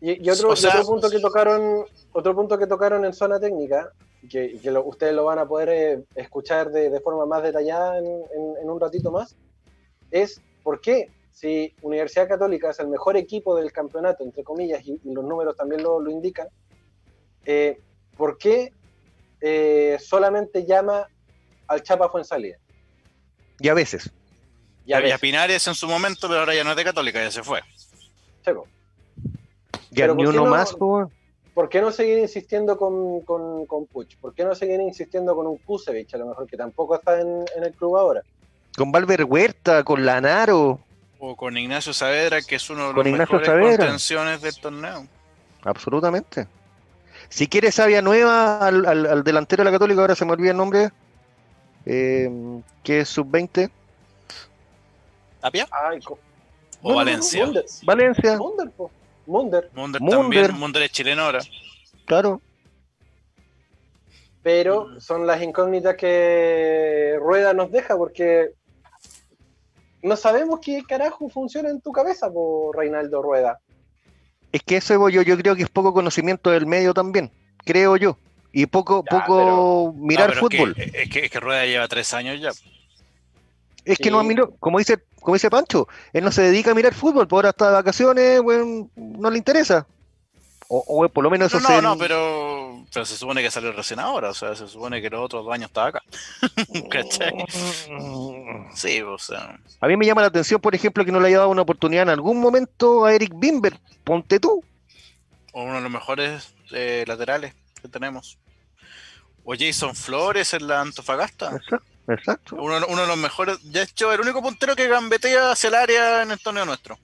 B: Y, y otro,
C: O sea-
B: y otro punto que tocaron, otro punto que tocaron en zona técnica, que, que lo- ustedes lo van a poder eh, escuchar de, de forma más detallada en, en- en un ratito más, es por qué si Universidad Católica es el mejor equipo del campeonato, entre comillas, y, y los números también lo, lo indican, eh, ¿por qué eh, solamente llama al Chapa Fuensalida?
A: y a veces.
B: Y a
C: Y a
B: veces,
C: Pinares en su momento, pero ahora ya no es de Católica, ya se fue.
B: checo.
A: Ya
B: Pero
A: ni
B: ¿por
A: uno
B: no-
A: más, pues.
B: ¿Por qué no seguir insistiendo con, con, con Puch? ¿Por qué no seguir insistiendo con un Kusevich, a lo mejor, que tampoco está en, en el club ahora?
A: con Valver Huerta, con Lanaro,
C: O con Ignacio Saavedra, que es uno de
A: Con
C: los
A: Ignacio
C: mejores
A: Saavedra.
C: contenciones del torneo.
A: absolutamente. Si quiere sabia nueva al, al- al delantero de la Católica, ahora se me olvida el nombre, eh, que es sub-20,
C: ¿Tapia?
B: Ay,
C: ¿O
B: No, no, no,
C: Valencia?
A: Valencia,
B: Munder. Munder.
C: También, Munder es chileno ahora.
A: claro.
B: Pero
C: Mm.
B: son las incógnitas que Rueda nos deja porque no sabemos qué carajo funciona en tu cabeza, por Reinaldo Rueda.
A: Es que eso yo, yo creo que es poco conocimiento del medio también, creo yo. Y poco,
B: Ya,
A: poco mirar
C: No, pero
A: fútbol.
C: Es que, es, que, es que Rueda lleva tres años ya.
A: Es que no
B: Sí.
A: miró, como dice, como dice Pancho, él no se dedica a mirar fútbol, por ahora está de vacaciones, weón, no le interesa. O, o por lo menos
C: No,
A: eso
C: no,
A: se-
C: no, pero, pero se supone que salió recién ahora. O sea, se supone que los otros dos años estaba acá. [LAUGHS] ¿Cachai? Sí, o sea.
A: A mí me llama la atención, por ejemplo, que no le haya dado una oportunidad en algún momento a Eric Bimber. Ponte tú.
C: o uno de los mejores eh, laterales que tenemos. O Jason Flores en la Antofagasta.
A: Exacto. Exacto.
C: Uno, uno de los mejores. De hecho, el único puntero que gambetea hacia el área en el torneo nuestro.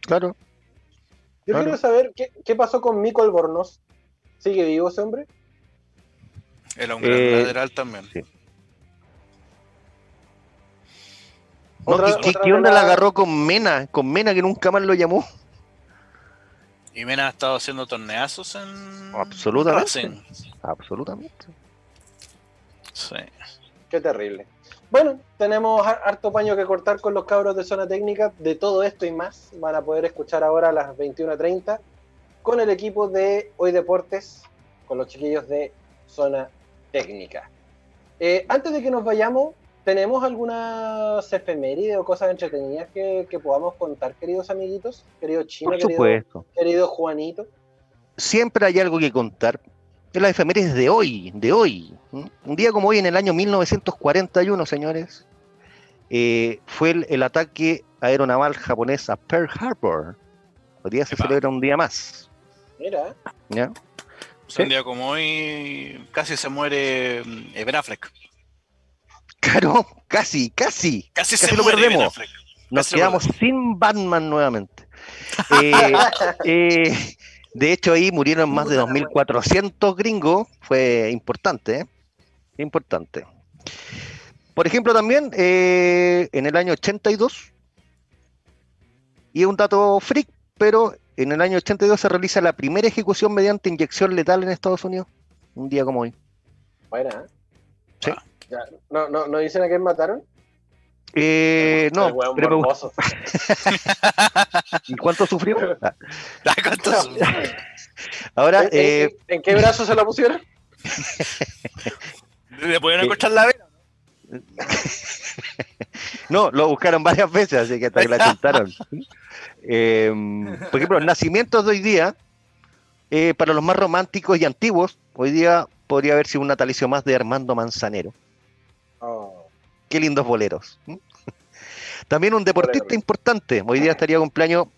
A: Claro.
B: Yo
A: Claro.
B: quiero saber qué, qué pasó con Mico Albornoz. ¿Sigue vivo ese hombre?
C: Era un gran
A: Eh,
C: lateral también.
A: sí. No,
B: Otra-
A: ¿qué- ¿qué,
B: otra
A: qué
B: de
A: onda
B: la-
A: la agarró con Mena? Con Mena que nunca más lo llamó.
C: Y Mena ha estado haciendo torneazos en.
A: Absolutamente.
C: Racing.
A: Absolutamente.
C: Sí.
B: Qué terrible. Bueno, tenemos har- harto paño que cortar con los cabros de zona técnica. De todo esto y más van a poder escuchar ahora a las 21.30 con el equipo de Hoy Deportes, con los chiquillos de zona técnica. Eh, antes de que nos vayamos, ¿tenemos algunas efemérides o cosas entretenidas que, que podamos contar, queridos amiguitos? Querido Chino,
A: Por
B: querido, querido Juanito.
A: Siempre hay algo que contar. Es la efemérides de hoy, de hoy. Un día como hoy, en el año 1941, señores, eh, fue el, el ataque aeronaval japonés a Pearl Harbor. Hoy día se
C: Epa.
A: celebra un día más.
B: Mira,
A: ¿ya? Sí.
C: Un día como hoy casi se muere mm, Ben Affleck.
A: Claro, casi, casi.
C: Casi,
A: Casi
C: se
A: lo
C: muere Ben
A: perdemos.
C: Affleck.
A: Nos
C: Casi
A: quedamos sin Batman nuevamente. Eh, [LAUGHS] eh, de hecho, ahí murieron más de 2.400 gringos. Fue importante, ¿eh? Importante. Por ejemplo, también eh, en el año 82, y es un dato freak, pero en el año 82 se realiza la primera ejecución mediante inyección letal en Estados Unidos. Un día como hoy.
B: buena. ¿eh?
A: Sí.
B: Ya, ¿No, no, ¿No dicen a quién mataron?
A: Eh, no,
B: hueón
A: pero me. ¿Y cuánto sufrió? [LAUGHS] Ah,
C: Ah. [LAUGHS]
A: Ahora,
B: ¿En, en-
A: eh,
B: en- en qué brazo se la pusieron? [LAUGHS]
C: ¿Le pudieron
A: Eh,
C: encontrar la vena?
A: No, lo buscaron varias veces, así que hasta que la chuntaron. Eh, por ejemplo, nacimientos de hoy día, eh, para los más románticos y antiguos, hoy día podría haber sido un natalicio más de Armando Manzanero.
B: Oh,
A: Qué lindos boleros. También un deportista importante. Hoy día estaría cumpleaños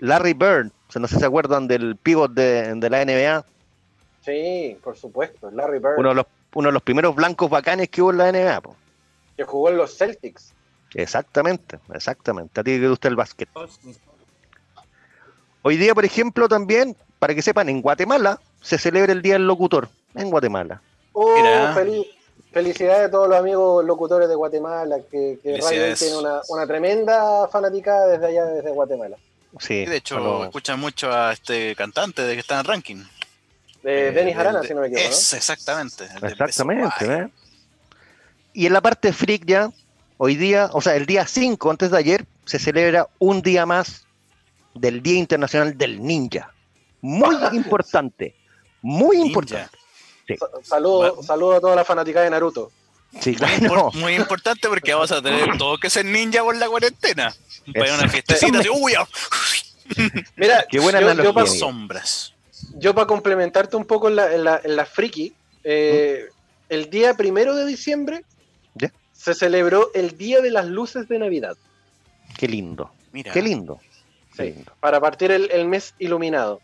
A: Larry Bird. O sea, No sé si se acuerdan del pivot de, de la NBA.
B: sí, por supuesto. Larry Bird,
A: Uno de, los, uno de los primeros blancos bacanes que hubo en la NBA. po.
B: que jugó en los Celtics.
A: Exactamente, exactamente. A ti que te gusta el básquet. Hoy día, por ejemplo, también, para que sepan, en Guatemala se celebra el Día del Locutor. En Guatemala.
B: Oh,
C: Mira.
B: feliz- felicidades a todos los amigos locutores de Guatemala, que, que Radio tiene una, una tremenda fanática desde allá, desde Guatemala.
A: Sí.
C: Y de hecho,
A: los-
C: escuchan mucho a este cantante de que está en el ranking.
B: De
C: Eh,
B: Denis Arana,
C: de-
B: si no me equivoco, ¿no?
C: Es, exactamente. de
A: Exactamente,
C: Guay.
A: ¿eh? Y en la parte freak ya, hoy día, o sea, el día 5, antes de ayer, se celebra un día más del Día Internacional del Ninja. Muy [LAUGHS] importante, muy
C: Ninja.
A: importante.
B: Sa- Saludo,
C: Va-
B: saludo a toda la fanaticada de Naruto.
A: Sí,
C: Muy,
A: claro.
C: impor- muy importante porque vamos a tener todo que ser ninja por la cuarentena. Para ir a una fiestecita así, [LAUGHS] uy, [LAUGHS]
B: Mira,
A: Qué buena
B: yo,
A: analogía,
B: yo, pa-
A: amigo.
C: sombras.
B: yo para complementarte un poco en la, en la, en la friki, eh, el día primero de diciembre
A: ¿Ya?
B: se celebró el Día de las Luces de Navidad.
A: Qué lindo,
C: Mira,
A: qué lindo.
B: Sí,
A: lindo.
B: para partir el, el mes iluminado.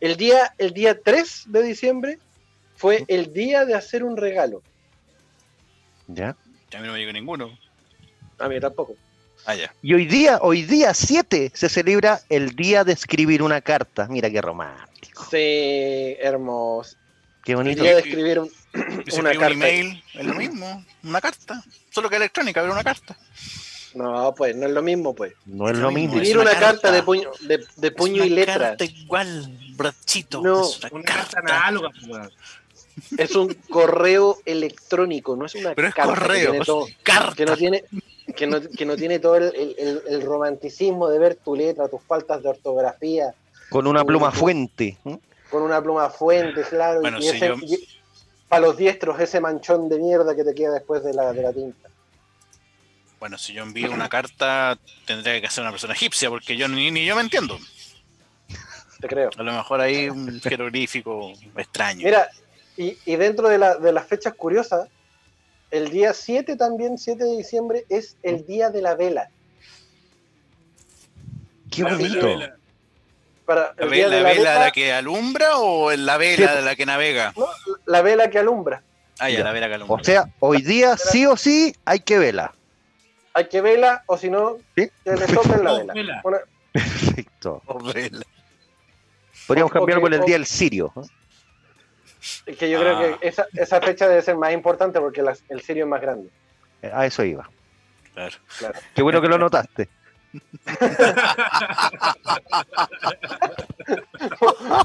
B: El día, el día 3 de diciembre fue el día de hacer un regalo.
A: ¿Ya?
C: ya a mí no me llegó ninguno.
B: A mí tampoco.
C: Ah, ya.
A: Y hoy día, hoy día 7, se celebra el Día de Escribir una Carta. Mira qué romántico,
B: Sí, hermoso.
A: qué
B: El
A: bonito.
B: día de escribir un-
C: Y si
B: una
C: escribo un
B: carta.
C: email, es lo mismo. Una carta. Solo que electrónica, pero una carta.
B: No, pues, no es lo mismo, pues.
A: No es lo
C: mismo,
A: mismo.
C: es
B: Escribir
C: una
B: una, carta,
C: carta.
B: de puño, de, de puño
C: Es
B: y
C: una
B: letra
C: carta igual, brachito.
B: No,
C: es una,
E: Una
C: carta.
E: carta análoga, pues.
B: Es un correo electrónico, no es una
C: Pero es
B: carta
C: correo.
B: que tiene todo,
C: Carta.
B: que no tiene que no, que no tiene todo el, el- el- el romanticismo de ver tu letra, tus faltas de ortografía,
A: Con una pluma fuente. ¿m?
B: con una pluma fuente, claro,
C: Bueno,
B: y,
C: si
B: ese-
C: yo-
B: y- para los diestros ese manchón de mierda que te queda después de la, de la tinta.
C: Bueno, si yo envío una carta, tendría que ser una persona egipcia, porque yo ni, ni yo me entiendo.
B: Te creo.
C: A lo mejor hay un jeroglífico extraño.
B: Mira, y, y dentro de, la- de las fechas curiosas, el día 7 también, 7 de diciembre, es el día de la vela.
A: Qué bonito.
E: vela.
B: Para
C: ¿La,
B: el día
C: la
B: de
C: vela la que alumbra o la vela
A: Sí.
C: de la que navega?
B: no, la vela que alumbra.
C: Ah, ya,
A: Ya.
C: la vela que alumbra.
A: O sea, hoy día sí o sí hay que vela.
B: Hay que vela, o si no,
A: ¿Sí?
B: que le la [LAUGHS] vela.
E: vela.
A: Perfecto.
C: O vela.
A: Podríamos
B: O-
A: cambiarlo por el
B: o-
A: día del sirio.
B: Es que yo
C: Ah.
B: creo que esa, esa fecha debe ser más importante porque la- el sirio es más grande.
A: Eh, A eso iba.
C: Claro.
B: Claro.
A: Qué bueno que lo notaste. [LAUGHS]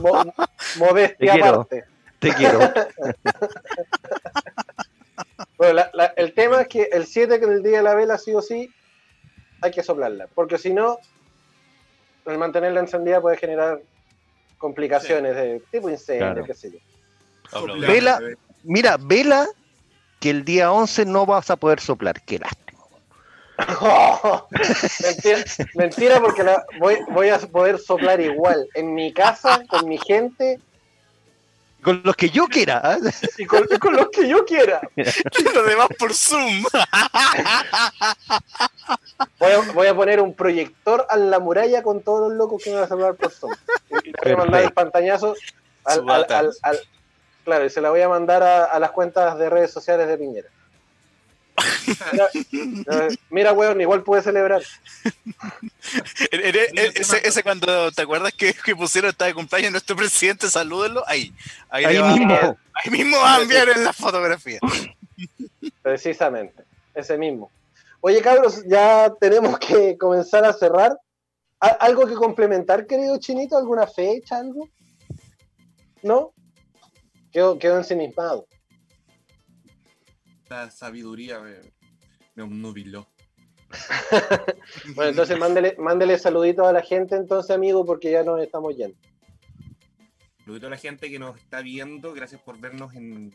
B: Mo- modestia
A: Te quiero.
B: aparte.
A: Te quiero. [LAUGHS]
B: Bueno, la- la- el tema es que el 7, que es el día de la vela, sí o sí, hay que soplarla. Porque si no, el mantenerla encendida puede generar complicaciones de tipo incendio,
A: Claro.
B: qué sé yo.
A: Vela. Mira, vela que el día 11 no vas a poder soplar. Qué lástima. [LAUGHS]
B: mentira, mentira, porque la- voy, voy a poder soplar igual en mi casa, con mi gente
A: Con los que yo quiera. ¿ah?
B: y con, y con los que yo quiera.
C: Lo demás por Zoom.
B: Voy a, voy a poner un proyector a la muralla con todos los locos que me van a saludar por Zoom. Y voy a mandar el pantallazo al,
C: Su
B: al-
C: bata.
B: al- al- Claro, y se la voy a mandar a, a las cuentas de redes sociales de Piñera. [LAUGHS] Mira, mira, weón, igual pude celebrar. [LAUGHS]
C: Ese, ese cuando te acuerdas que, que pusieron esta de cumpleaños nuestro presidente, salúdenlo, ahí. Ahí,
A: Ahí
C: va-
A: mismo.
C: ahí mismo va a enviar en la fotografía. [LAUGHS]
B: Precisamente, ese mismo. Oye, cabros, ya tenemos que comenzar a cerrar. ¿A- ¿Algo que complementar, querido Chinito? ¿Alguna fecha, algo? ¿No? Quedó, quedó ensimismado.
E: La sabiduría me, me obnubiló. [LAUGHS]
B: Bueno, entonces mándele, mándele saluditos a la gente, entonces, amigo, porque ya nos estamos yendo.
E: Saludito a la gente que nos está viendo. Gracias por vernos en,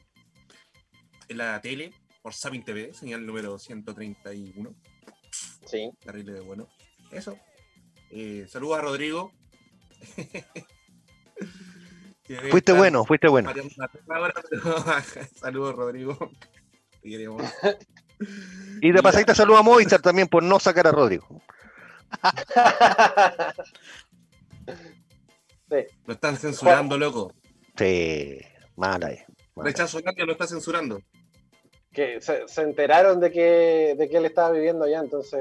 E: en la tele, por Sapin TV, señal número 131.
B: Sí.
E: Terrible de bueno. Eso. Eh, saludos a Rodrigo. [LAUGHS]
A: Fuiste
E: estar
A: bueno, fuiste bueno. [LAUGHS]
E: Saludos, Rodrigo.
A: Y de pasadita saludo a Movistar también por no sacar a Rodrigo.
E: Lo están censurando, loco.
A: Sí, mala ahí. mala.
E: Rechazo Gatia lo está censurando.
B: que se, se enteraron de que, de que él estaba viviendo allá, entonces.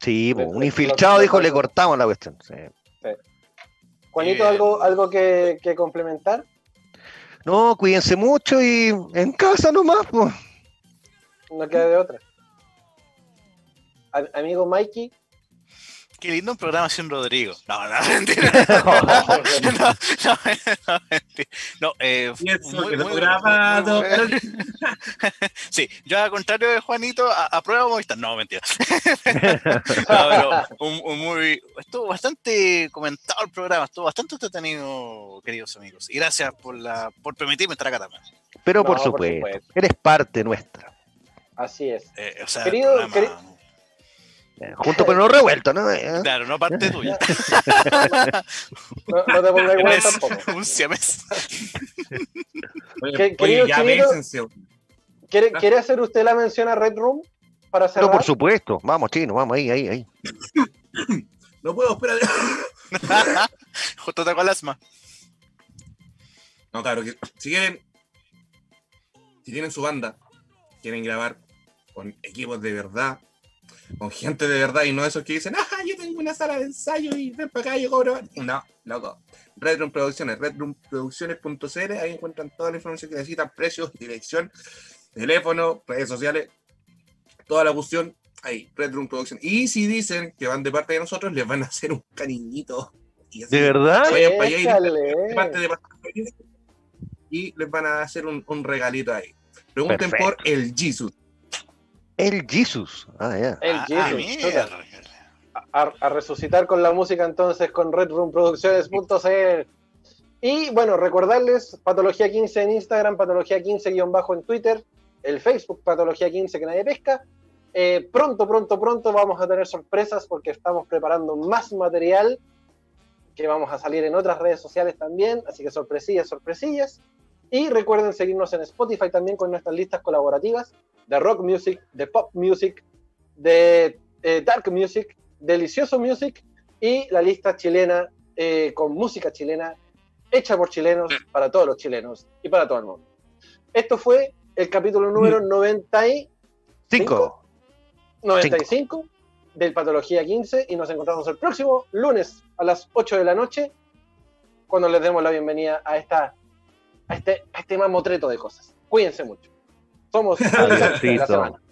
A: Sí,
B: Le-
A: un
B: le-
A: infiltrado dijo, le cortamos la cuestión. sí.
B: Juanito,
C: Bien.
B: ¿algo, algo que, que complementar?
A: No, cuídense mucho y en casa nomás, pues.
B: No queda de otra. Amigo Mikey,
C: Qué lindo un programa sin Rodrigo. No, no, [LAUGHS] [LAUGHS] mentira. No, no, no, mentira. No, eh, muy- muy-
E: grabado. [LAUGHS]
C: muy- Sí, yo al contrario de Juanito, a- apruebo Movistar. No, mentira. No, pero un, un muy, estuvo bastante comentado el programa, estuvo bastante entretenido, queridos amigos. Y gracias por la por permitirme estar acá también.
A: Pero
B: No,
A: por
B: por
A: supuesto, eres parte nuestra.
B: así es.
C: Eh, o sea,
B: Querido-
C: el programa-
A: Junto pero no revuelto, ¿no? Eh,
C: Claro, no parte tuya.
B: No, no te pongas [LAUGHS] igual tampoco.
C: un.
B: ¿Quiere, ¿Quiere hacer usted la mención a Red Room para cerrar?
A: Pero por supuesto, vamos chino, vamos ahí, ahí, ahí. [COUGHS]
E: No puedo esperar. [LAUGHS]
C: Justo tocó el asma.
E: No, claro, que si quieren, si tienen su banda, quieren grabar con equipos de verdad, con gente de verdad y no esos que dicen, ah, yo tengo una sala de ensayo y ven para acá, yo cobro. No, loco. Red Room Producciones, redroomproducciones.cl, ahí encuentran toda la información que necesitan, precios, dirección, teléfono, redes sociales, toda la cuestión, ahí, Red Room Producciones. Y si dicen que van de parte de nosotros, les van a hacer un cariñito. Y así,
A: ¿De verdad?
E: Vayan para allá y
B: Échale.
E: de parte de Pascual y les van a hacer un, un regalito ahí. Pregunten
A: Perfecto.
E: por el Jesus.
A: El Jesus. Ah, ya.
B: El
C: Ah,
B: Jesus, chuta. a, a resucitar con la música entonces con redroomproducciones.cl y bueno, recordarles Patología 15 en Instagram, Patología 15-bajo en Twitter, el Facebook Patología 15 que nadie pesca. Eh, pronto, pronto, pronto vamos a tener sorpresas porque estamos preparando más material que vamos a salir en otras redes sociales también, así que sorpresillas, sorpresillas. Y recuerden seguirnos en Spotify también con nuestras listas colaborativas de rock music, de pop music, de eh, dark music, delicioso music y la lista chilena eh, con música chilena hecha por chilenos para todos los chilenos y para todo el mundo. Esto fue el capítulo número 90 y
A: Cinco.
B: 95 del Patología 15 y nos encontramos el próximo lunes a las 8 de la noche cuando les demos la bienvenida a esta a este, a este mamotreto de cosas. Cuídense mucho. Somos la semana.